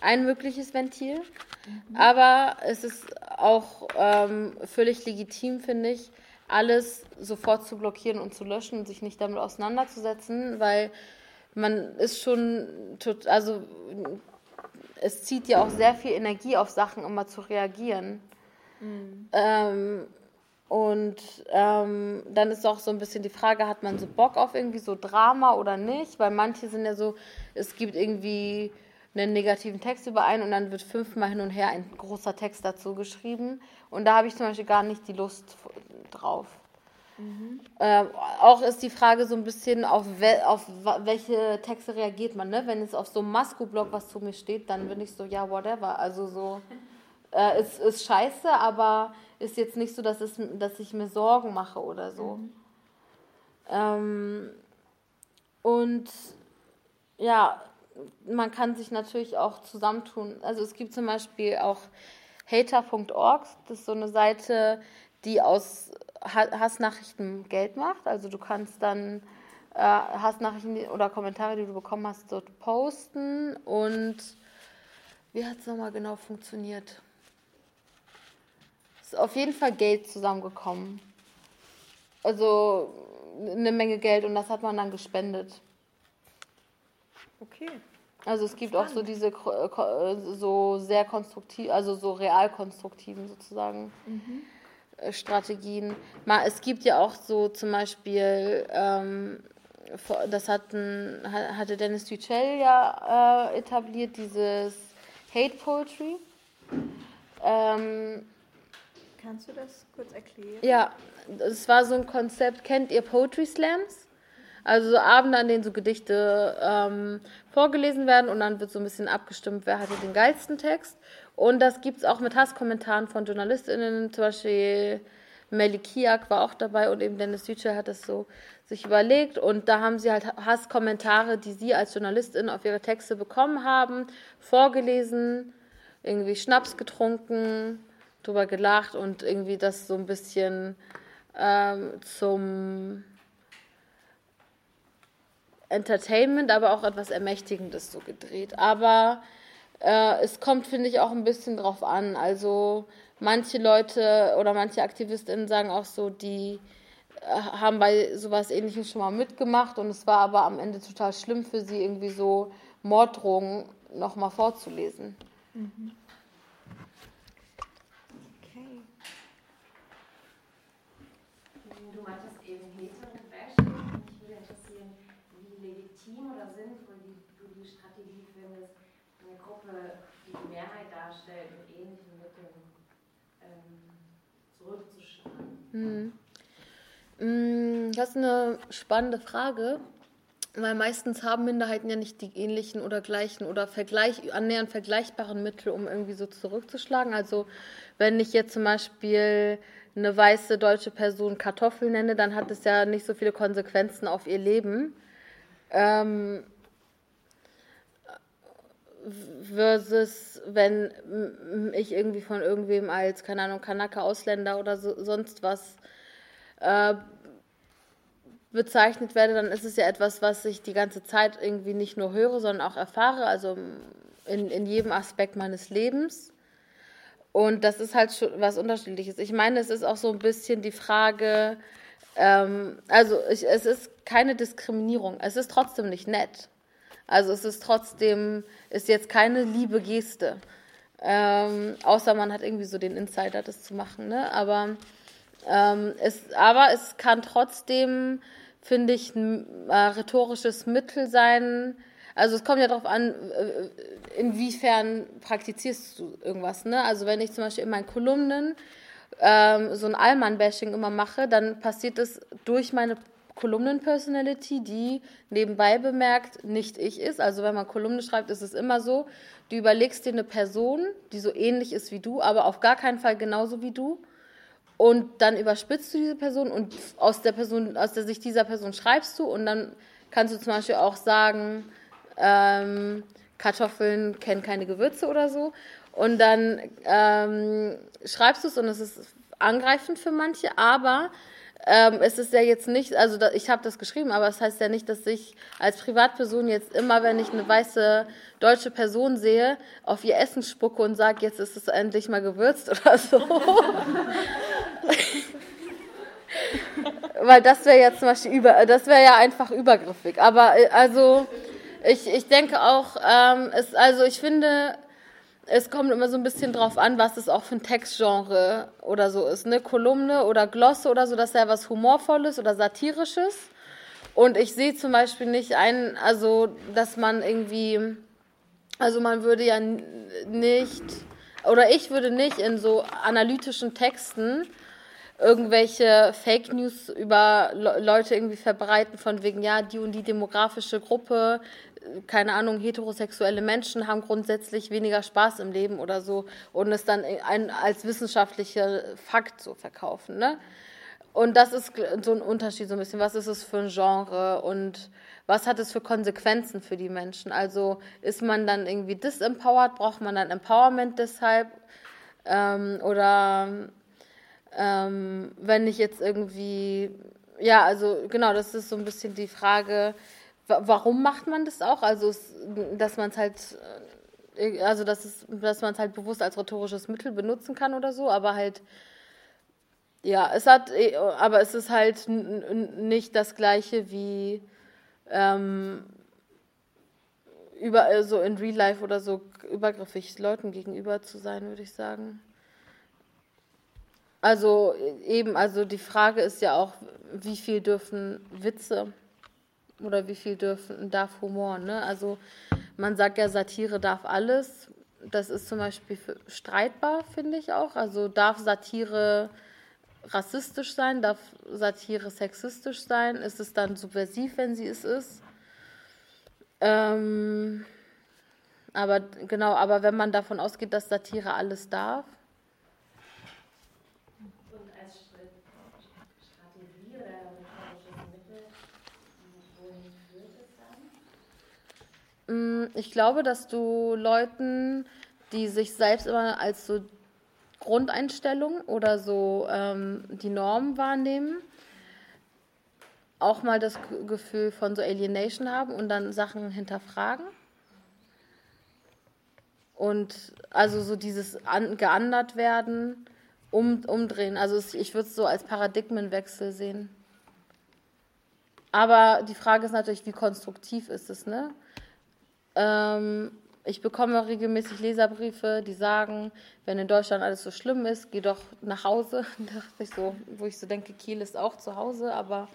ein mögliches Ventil. Mhm. Aber es ist auch ähm, völlig legitim, finde ich, alles sofort zu blockieren und zu löschen und sich nicht damit auseinanderzusetzen, weil man ist schon, also es zieht ja auch sehr viel Energie auf Sachen, immer zu reagieren. Mhm. Ähm, und ähm, dann ist auch so ein bisschen die Frage, hat man so Bock auf irgendwie so Drama oder nicht? Weil manche sind ja so, es gibt irgendwie einen negativen Text über einen und dann wird fünfmal hin und her ein großer Text dazu geschrieben. Und da habe ich zum Beispiel gar nicht die Lust drauf. Mhm. Ähm, auch ist die Frage so ein bisschen, auf, we auf welche Texte reagiert man. Ne? Wenn es auf so einem Masco-Blog was zu mir steht, dann bin ich so, ja, whatever. Also so, äh, es ist scheiße, aber ist jetzt nicht so, dass, es, dass ich mir Sorgen mache oder so. Mhm. Ähm, und ja, man kann sich natürlich auch zusammentun. Also es gibt zum Beispiel auch hater.org, das ist so eine Seite, die aus Hassnachrichten Geld macht. Also du kannst dann äh, Hassnachrichten oder Kommentare, die du bekommen hast, dort posten. Und wie hat es nochmal genau funktioniert? Ist auf jeden Fall Geld zusammengekommen. Also eine Menge Geld und das hat man dann gespendet. Okay. Also es gibt Spannend. auch so diese äh, so sehr konstruktiv, also so realkonstruktiven sozusagen mhm. Äh, Strategien. Es gibt ja auch so zum Beispiel, ähm, das hatten, hatte Dennis Duchel ja äh, etabliert, dieses Hate Poetry. Ähm, Kannst du das kurz erklären? Ja, es war so ein Konzept, kennt ihr Poetry Slams? Also so Abende, an denen so Gedichte ähm, vorgelesen werden und dann wird so ein bisschen abgestimmt, wer hatte den geilsten Text. Und das gibt es auch mit Hasskommentaren von JournalistInnen, zum Beispiel Melly Kiak war auch dabei und eben Dennis Yücel hat das so sich überlegt und da haben sie halt Hasskommentare, die sie als Journalistin auf ihre Texte bekommen haben, vorgelesen, irgendwie Schnaps getrunken, drüber gelacht und irgendwie das so ein bisschen ähm, zum Entertainment, aber auch etwas Ermächtigendes so gedreht. Aber äh, es kommt, finde ich, auch ein bisschen drauf an. Also manche Leute oder manche AktivistInnen sagen auch so, die äh, haben bei sowas ähnlichem schon mal mitgemacht und es war aber am Ende total schlimm für sie, irgendwie so Morddrohungen nochmal vorzulesen. Mhm. Hm. Das ist eine spannende Frage, weil meistens haben Minderheiten ja nicht die ähnlichen oder gleichen oder vergleich, annähernd vergleichbaren Mittel, um irgendwie so zurückzuschlagen. Also wenn ich jetzt zum Beispiel eine weiße deutsche Person Kartoffel nenne, dann hat es ja nicht so viele Konsequenzen auf ihr Leben. Ähm, versus wenn ich irgendwie von irgendwem als, keine Ahnung, Kanake, Ausländer oder so, sonst was äh, bezeichnet werde, dann ist es ja etwas, was ich die ganze Zeit irgendwie nicht nur höre, sondern auch erfahre, also in, in jedem Aspekt meines Lebens. Und das ist halt schon was Unterschiedliches. Ich meine, es ist auch so ein bisschen die Frage, ähm, also ich, es ist keine Diskriminierung, es ist trotzdem nicht nett. Also es ist trotzdem, ist jetzt keine liebe Geste. Ähm, außer man hat irgendwie so den Insider, das zu machen. Ne? Aber, ähm, es, aber es kann trotzdem, finde ich, ein äh, rhetorisches Mittel sein. Also es kommt ja darauf an, äh, inwiefern praktizierst du irgendwas. Ne? Also wenn ich zum Beispiel in meinen Kolumnen ähm, so ein Allmann-Bashing immer mache, dann passiert es durch meine Kolumnen-Personality, die nebenbei bemerkt nicht ich ist. Also wenn man Kolumne schreibt, ist es immer so, du überlegst dir eine Person, die so ähnlich ist wie du, aber auf gar keinen Fall genauso wie du. Und dann überspitzt du diese Person und aus der Person, aus der Sicht dieser Person schreibst du und dann kannst du zum Beispiel auch sagen, ähm, Kartoffeln kennen keine Gewürze oder so. Und dann ähm, schreibst du es und es ist angreifend für manche, aber ähm, es ist ja jetzt nicht, also da, ich habe das geschrieben, aber es das heißt ja nicht, dass ich als Privatperson jetzt immer, wenn ich eine weiße deutsche Person sehe, auf ihr Essen spucke und sage, jetzt ist es endlich mal gewürzt oder so. Weil das wäre ja zum Beispiel über, das wäre ja einfach übergriffig. Aber äh, also ich, ich denke auch, ähm, es, also ich finde, es kommt immer so ein bisschen drauf an, was es auch für ein Textgenre oder so ist. Ne? Kolumne oder Glosse oder so, das ist ja was Humorvolles oder Satirisches. Und ich sehe zum Beispiel nicht ein, also, dass man irgendwie, also man würde ja nicht, oder ich würde nicht in so analytischen Texten irgendwelche Fake News über Leute irgendwie verbreiten, von wegen, ja, die und die demografische Gruppe keine Ahnung, heterosexuelle Menschen haben grundsätzlich weniger Spaß im Leben oder so und es dann ein, als wissenschaftlicher Fakt so verkaufen. Ne? Und das ist so ein Unterschied so ein bisschen. Was ist es für ein Genre und was hat es für Konsequenzen für die Menschen? Also ist man dann irgendwie disempowered? Braucht man dann Empowerment deshalb? Ähm, oder ähm, wenn ich jetzt irgendwie, ja, also genau, das ist so ein bisschen die Frage, Warum macht man das auch? Also, dass man es halt, äh, also dass, es, dass man es halt bewusst als rhetorisches Mittel benutzen kann oder so, aber halt, ja, es hat, äh, aber es ist halt nicht das Gleiche wie ähm, über, so in Real Life oder so übergriffig Leuten gegenüber zu sein, würde ich sagen. Also eben, also die Frage ist ja auch, wie viel dürfen Witze oder wie viel dürfen, darf Humor. Ne? Also man sagt ja, Satire darf alles. Das ist zum Beispiel streitbar, finde ich auch. Also darf Satire rassistisch sein, darf Satire sexistisch sein? Ist es dann subversiv, wenn sie es ist? Ähm, aber genau, aber wenn man davon ausgeht, dass Satire alles darf, ich glaube, dass du Leuten, die sich selbst immer als so Grundeinstellung oder so ähm, die Norm wahrnehmen, auch mal das Gefühl von so Alienation haben und dann Sachen hinterfragen. Und also so dieses an, geandert werden, um, umdrehen. Also ich würde es so als Paradigmenwechsel sehen. Aber die Frage ist natürlich, wie konstruktiv ist es, ne? Ähm, ich bekomme regelmäßig Leserbriefe, die sagen, wenn in Deutschland alles so schlimm ist, geh doch nach Hause. ich so, wo ich so denke, Kiel ist auch zu Hause, aber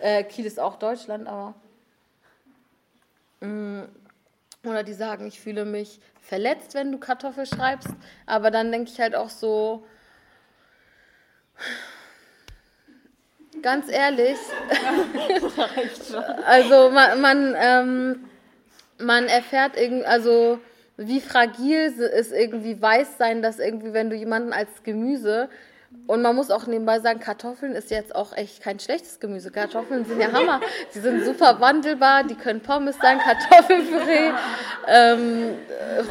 äh, Kiel ist auch Deutschland, aber mh, mm, oder die sagen, ich fühle mich verletzt, wenn du Kartoffel schreibst, aber dann denke ich halt auch so, ganz ehrlich, also man, man ähm, man erfährt irgendwie, also wie fragil ist irgendwie Weißsein, dass irgendwie, wenn du jemanden als Gemüse und man muss auch nebenbei sagen, Kartoffeln ist jetzt auch echt kein schlechtes Gemüse. Kartoffeln sind ja Hammer. Sie sind super wandelbar, die können Pommes sein, Kartoffelpüree, ähm,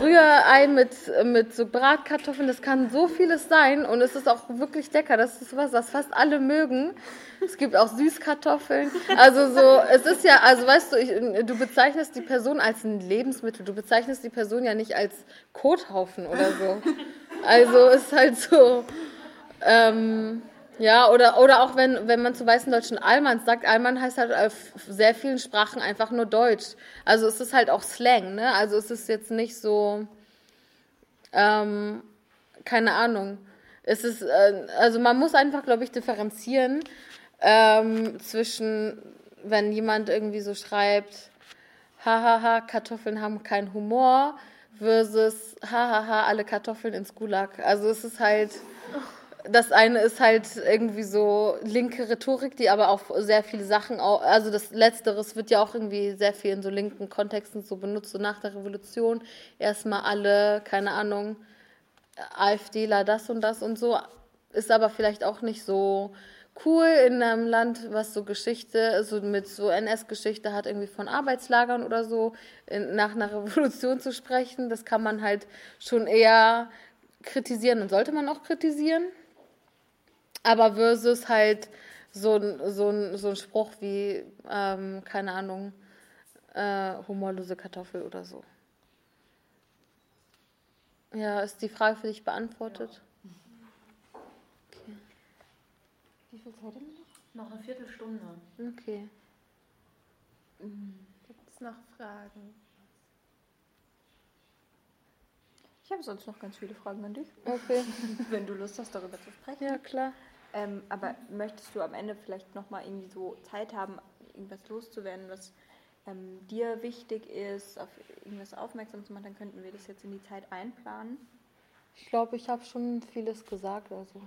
Rührei mit, mit so Bratkartoffeln, das kann so vieles sein und es ist auch wirklich lecker. Das ist was, was fast alle mögen. Es gibt auch Süßkartoffeln. Also so, es ist ja, also weißt du, ich, du bezeichnest die Person als ein Lebensmittel. Du bezeichnest die Person ja nicht als Kothaufen oder so. Also es ist halt so, ähm, ja, oder, oder auch wenn, wenn man zu weißen Deutschen Allmann sagt, Allmann heißt halt auf sehr vielen Sprachen einfach nur Deutsch. Also es ist halt auch Slang, ne? Also es ist jetzt nicht so, ähm, keine Ahnung. Es ist, äh, also man muss einfach, glaube ich, differenzieren ähm, zwischen, wenn jemand irgendwie so schreibt, hahaha, Kartoffeln haben keinen Humor, versus hahaha, alle Kartoffeln ins Gulag. Also es ist halt, das eine ist halt irgendwie so linke Rhetorik, die aber auch sehr viele Sachen, auch, also das Letzteres wird ja auch irgendwie sehr viel in so linken Kontexten so benutzt, so nach der Revolution erstmal alle, keine Ahnung, AfDler das und das und so, ist aber vielleicht auch nicht so cool in einem Land, was so Geschichte, so mit so NS-Geschichte hat, irgendwie von Arbeitslagern oder so, in, nach einer Revolution zu sprechen. Das kann man halt schon eher kritisieren und sollte man auch kritisieren. Aber versus halt so ein, so ein, so ein Spruch wie, ähm, keine Ahnung, äh, humorlose Kartoffel oder so. Ja, ist die Frage für dich beantwortet? Okay. Wie viel Zeit haben wir Noch eine Viertelstunde. noch? Okay. Gibt es noch Fragen? Ich habe sonst noch ganz viele Fragen an dich, Okay. wenn du Lust hast, darüber zu sprechen. Ja, klar. Ähm, aber möchtest du am Ende vielleicht nochmal irgendwie so Zeit haben, irgendwas loszuwerden, was ähm, dir wichtig ist, auf irgendwas aufmerksam zu machen, dann könnten wir das jetzt in die Zeit einplanen. Ich glaube, ich habe schon vieles gesagt. Also.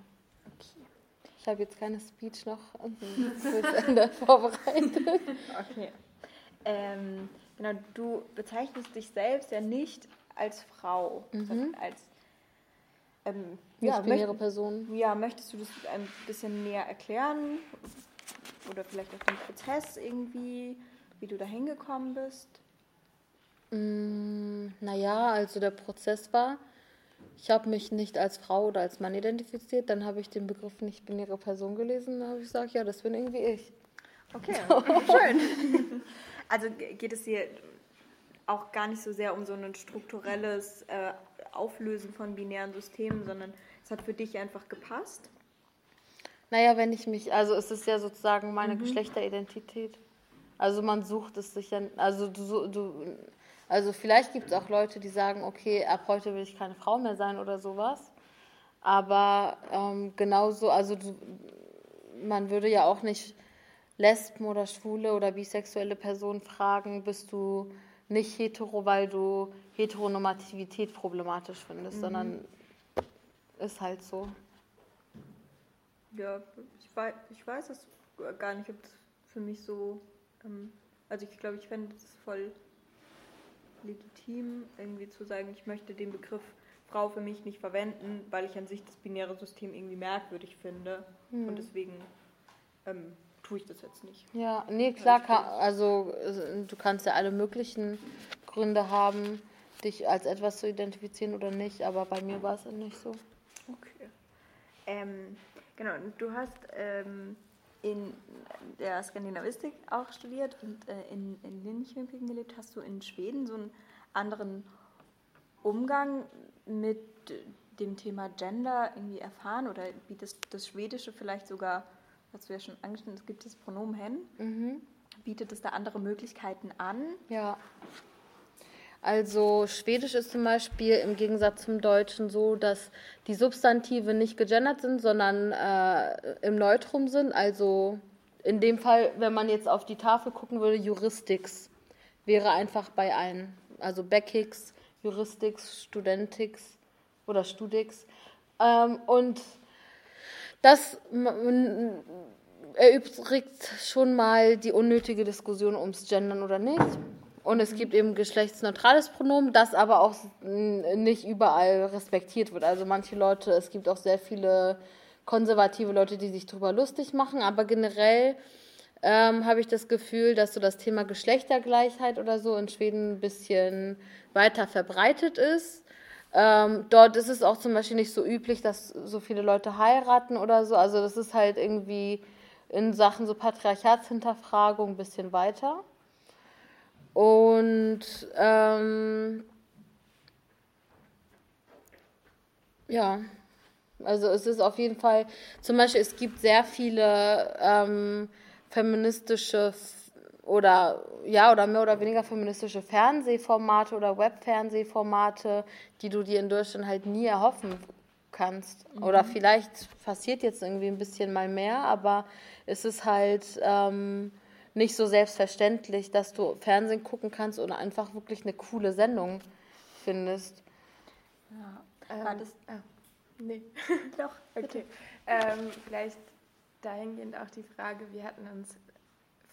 Ich habe jetzt keine Speech noch fürs Ende vorbereitet. Okay. Ähm, genau, du bezeichnest dich selbst ja nicht als Frau, sondern als ähm, ja, Nicht-binäre möcht- Person. ja, möchtest du das ein bisschen näher erklären? Oder vielleicht auch den Prozess irgendwie, wie du da hingekommen bist? Mm, naja, also der Prozess war, ich habe mich nicht als Frau oder als Mann identifiziert, dann habe ich den Begriff nicht-binäre Person gelesen, dann habe ich gesagt, ja, das bin irgendwie ich. Okay, schön. Also ge- geht es hier auch gar nicht so sehr um so ein strukturelles äh, Auflösen von binären Systemen, sondern es hat für dich einfach gepasst. Naja, wenn ich mich, also es ist ja sozusagen meine Geschlechteridentität. Also man sucht es sich ja, also du, du also vielleicht gibt es auch Leute, die sagen, okay, ab heute will ich keine Frau mehr sein oder sowas. Aber ähm, genauso, also du, man würde ja auch nicht Lesben oder Schwule oder bisexuelle Personen fragen, bist du nicht hetero, weil du Heteronormativität problematisch findest, sondern ist halt so. Ja, ich weiß, ich weiß es gar nicht, ob das für mich so. Ähm, also ich glaube, ich fände es voll legitim, irgendwie zu sagen, ich möchte den Begriff Frau für mich nicht verwenden, weil ich an sich das binäre System irgendwie merkwürdig finde. Und deswegen ähm, tue ich das jetzt nicht. Ja, nee, klar, kann, also äh, du kannst ja alle möglichen Gründe haben, dich als etwas zu identifizieren oder nicht, aber bei mir war es nicht so. Okay. Ähm, genau, du hast ähm, in der Skandinavistik auch studiert und äh, in, in Linköping gelebt. Hast du in Schweden so einen anderen Umgang mit dem Thema Gender irgendwie erfahren oder bietet das Schwedische vielleicht sogar, hast du ja schon angeschnitten, es gibt das Pronomen hen, Mhm. bietet es da andere Möglichkeiten an? Ja. Also Schwedisch ist zum Beispiel im Gegensatz zum Deutschen so, dass die Substantive nicht gegendert sind, sondern äh, im Neutrum sind. Also in dem Fall, wenn man jetzt auf die Tafel gucken würde, Juristix wäre einfach bei allen. Also Beckix, Juristix, Studentix oder Studix. Ähm, und das erübrigt schon mal die unnötige Diskussion ums Gendern oder nicht. Und es gibt eben geschlechtsneutrales Pronomen, das aber auch nicht überall respektiert wird. Also manche Leute, es gibt auch sehr viele konservative Leute, die sich darüber lustig machen, aber generell ähm, habe ich das Gefühl, dass so das Thema Geschlechtergleichheit oder so in Schweden ein bisschen weiter verbreitet ist. Ähm, dort ist es auch zum Beispiel nicht so üblich, dass so viele Leute heiraten oder so. Also das ist halt irgendwie in Sachen so Patriarchatshinterfragung ein bisschen weiter. Und ähm, ja, also es ist auf jeden Fall, zum Beispiel es gibt sehr viele ähm, feministische oder ja oder mehr oder weniger feministische Fernsehformate oder Webfernsehformate, die du dir in Deutschland halt nie erhoffen kannst. Oder vielleicht passiert jetzt irgendwie ein bisschen mal mehr, aber es ist halt ähm, nicht so selbstverständlich, dass du Fernsehen gucken kannst und einfach wirklich eine coole Sendung findest. War das, Nee. Doch, Okay. Ähm, vielleicht dahingehend auch die Frage, wir hatten uns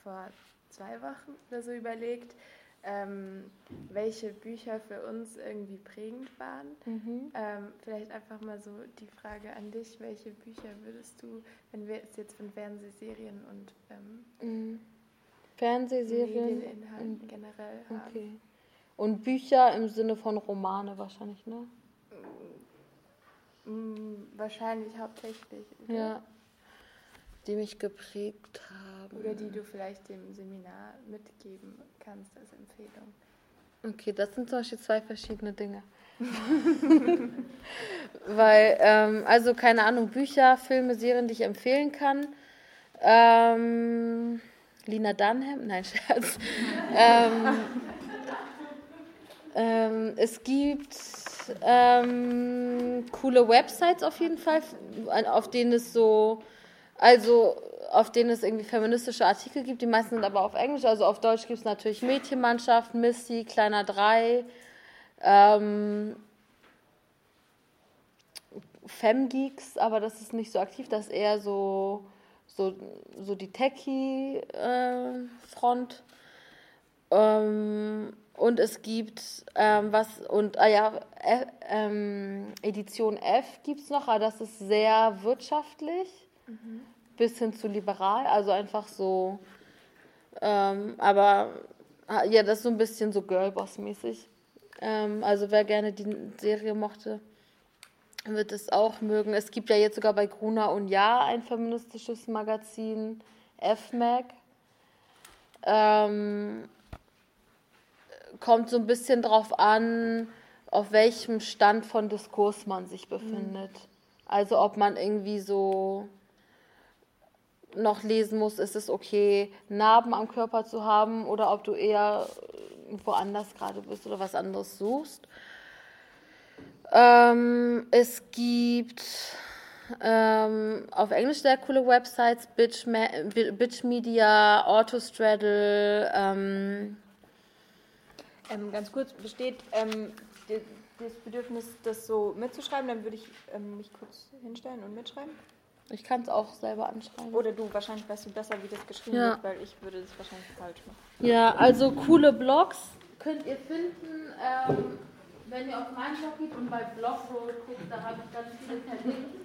vor zwei Wochen oder so überlegt, ähm, welche Bücher für uns irgendwie prägend waren. Mhm. Ähm, vielleicht einfach mal so die Frage an dich, welche Bücher würdest du, wenn wir es jetzt von Fernsehserien und ähm, Mhm. Fernsehserien. Medieninhalten generell haben? Okay. Und Bücher im Sinne von Romane wahrscheinlich, ne? Mm, wahrscheinlich hauptsächlich. oder? Ja. Die mich geprägt haben. Oder die du vielleicht dem Seminar mitgeben kannst als Empfehlung. Okay, das sind zum Beispiel zwei verschiedene Dinge. Weil, ähm, also keine Ahnung, Bücher, Filme, Serien, die ich empfehlen kann. Ähm, Lina Dunham, nein, Scherz. ähm, ähm, es gibt ähm, coole Websites auf jeden Fall, auf denen es so, also auf denen es irgendwie feministische Artikel gibt. Die meisten sind aber auf Englisch. Also auf Deutsch gibt es natürlich Mädchenmannschaft, Missy, Kleiner Drei, ähm, Femgeeks, aber das ist nicht so aktiv, das ist eher so, so, so die Techie-Front. ähm, und es gibt ähm, was, und ah ja, F, ähm, Edition F gibt es noch, aber das ist sehr wirtschaftlich, bis hin zu liberal, also einfach so, ähm, aber ah, ja, das ist so ein bisschen so Girlboss-mäßig. Ähm, also wer gerne die Serie mochte, wird es auch mögen. Es gibt ja jetzt sogar bei Gruner und Ja ein feministisches Magazin, FMAG. Ähm, kommt so ein bisschen drauf an, auf welchem Stand von Diskurs man sich befindet. Also ob man irgendwie so noch lesen muss, ist es okay, Narben am Körper zu haben oder ob du eher woanders gerade bist oder was anderes suchst. Ähm, es gibt ähm, auf Englisch sehr coole Websites, Bitch, Ma Bitch Media, Autostraddle, ähm, Ähm, ganz kurz, besteht ähm, das Bedürfnis, das so mitzuschreiben, dann würde ich ähm, mich kurz hinstellen und mitschreiben. ich kann es auch selber anschreiben. Oder du, wahrscheinlich weißt du besser, wie das geschrieben Ja. wird, weil ich würde das wahrscheinlich falsch machen. Ja, also coole Blogs könnt ihr finden, ähm, wenn ihr auf meinen Blog geht und bei Blogroll guckt, da habe ich ganz viele verlinkt.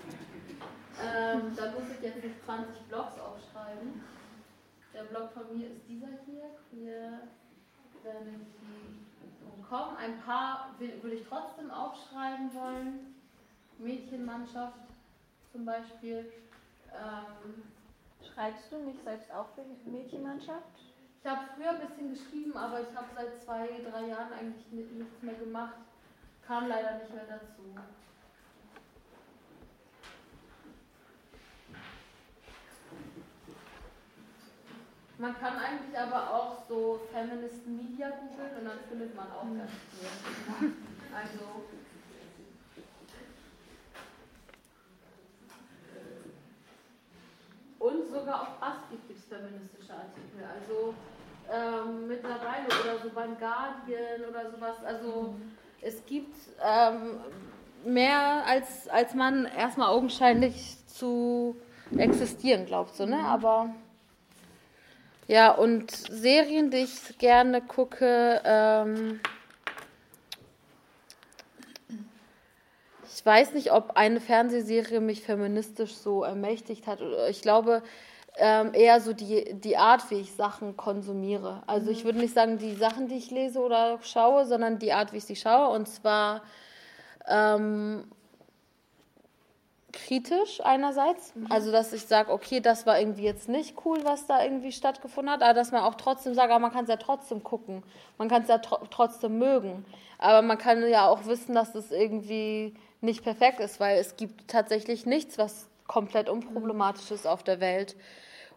Ähm, da muss ich jetzt nicht 20 Blogs aufschreiben. Der Blog von mir ist dieser hier, queervanity.com. Ein paar will- würde ich trotzdem aufschreiben wollen. Mädchenmannschaft zum Beispiel. Ähm, Schreibst du nicht selbst auch für die Mädchenmannschaft? Ich habe früher ein bisschen geschrieben, aber ich habe seit zwei, drei Jahren eigentlich ni- nichts mehr gemacht. Kam leider nicht mehr dazu. Man kann eigentlich aber auch so Feminist Media googeln und dann findet man auch ganz viel. Also Und sogar auf BuzzFeed gibt es feministische Artikel. Also ähm, mittlerweile oder so beim Guardian oder sowas. Also es gibt ähm, mehr, als, als man erstmal augenscheinlich zu existieren glaubt. So, ne? Aber ja, und Serien, die ich gerne gucke, ähm, ich weiß nicht, ob eine Fernsehserie mich feministisch so ermächtigt hat. Ich glaube ähm, eher so die, die Art, wie ich Sachen konsumiere. Also ich würde nicht sagen die Sachen, die ich lese oder schaue, sondern die Art, wie ich sie schaue. Und zwar ähm, kritisch einerseits. Also dass ich sage, okay, das war irgendwie jetzt nicht cool, was da irgendwie stattgefunden hat. Aber dass man auch trotzdem sagt, aber man kann es ja trotzdem gucken. Man kann es ja tro trotzdem mögen. Aber man kann ja auch wissen, dass es irgendwie nicht perfekt ist, weil es gibt tatsächlich nichts, was komplett unproblematisch ist auf der Welt.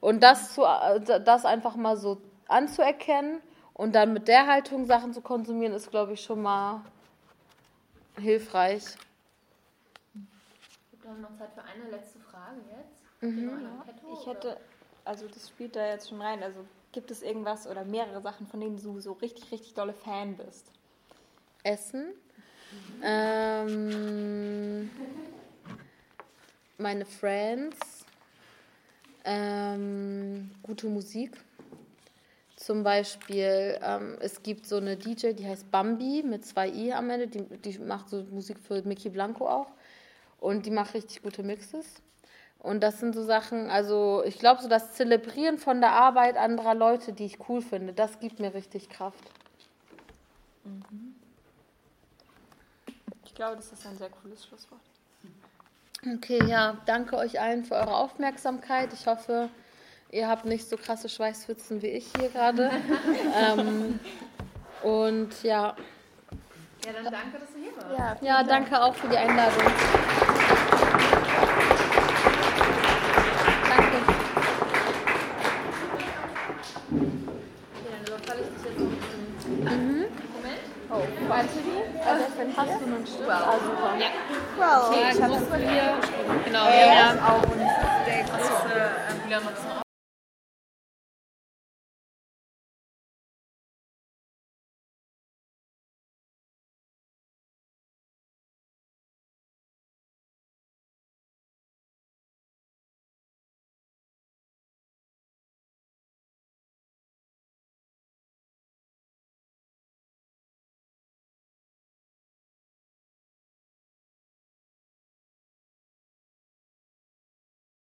Und das, zu, das einfach mal so anzuerkennen und dann mit der Haltung Sachen zu konsumieren, ist, glaube ich, schon mal hilfreich. Wir haben noch Zeit für eine letzte Frage jetzt. Mhm. Petto, Ich oder? hätte, also das spielt da jetzt schon rein, also gibt es irgendwas oder mehrere Sachen, von denen du so richtig, richtig dolle Fan bist? Essen. Ähm, meine Friends, ähm, gute Musik. Zum Beispiel, ähm, es gibt so eine DJ, die heißt Bambi mit zwei I am Ende. Die, die macht so Musik für Mickey Blanco auch. Und die macht richtig gute Mixes. Und das sind so Sachen, also ich glaube, so das Zelebrieren von der Arbeit anderer Leute, die ich cool finde, das gibt mir richtig Kraft. Ich glaube, das ist ein sehr cooles Schlusswort. Okay, ja, danke euch allen für eure Aufmerksamkeit. Ich hoffe, ihr habt nicht so krasse Schweißpfützen wie ich hier gerade. ähm, und ja, Ja, dann danke, dass du hier warst. Ja, ja, Dank. danke auch für die Einladung. Danke. Okay, dann überfalle ich dich jetzt noch ein bisschen. Moment. Meinst du die? Also ich Hast du einen? Ah, super. Ja. Well, Ja, ich hatte mussten wir. Genau, er ja. ist auch uns der äh, Julian, noch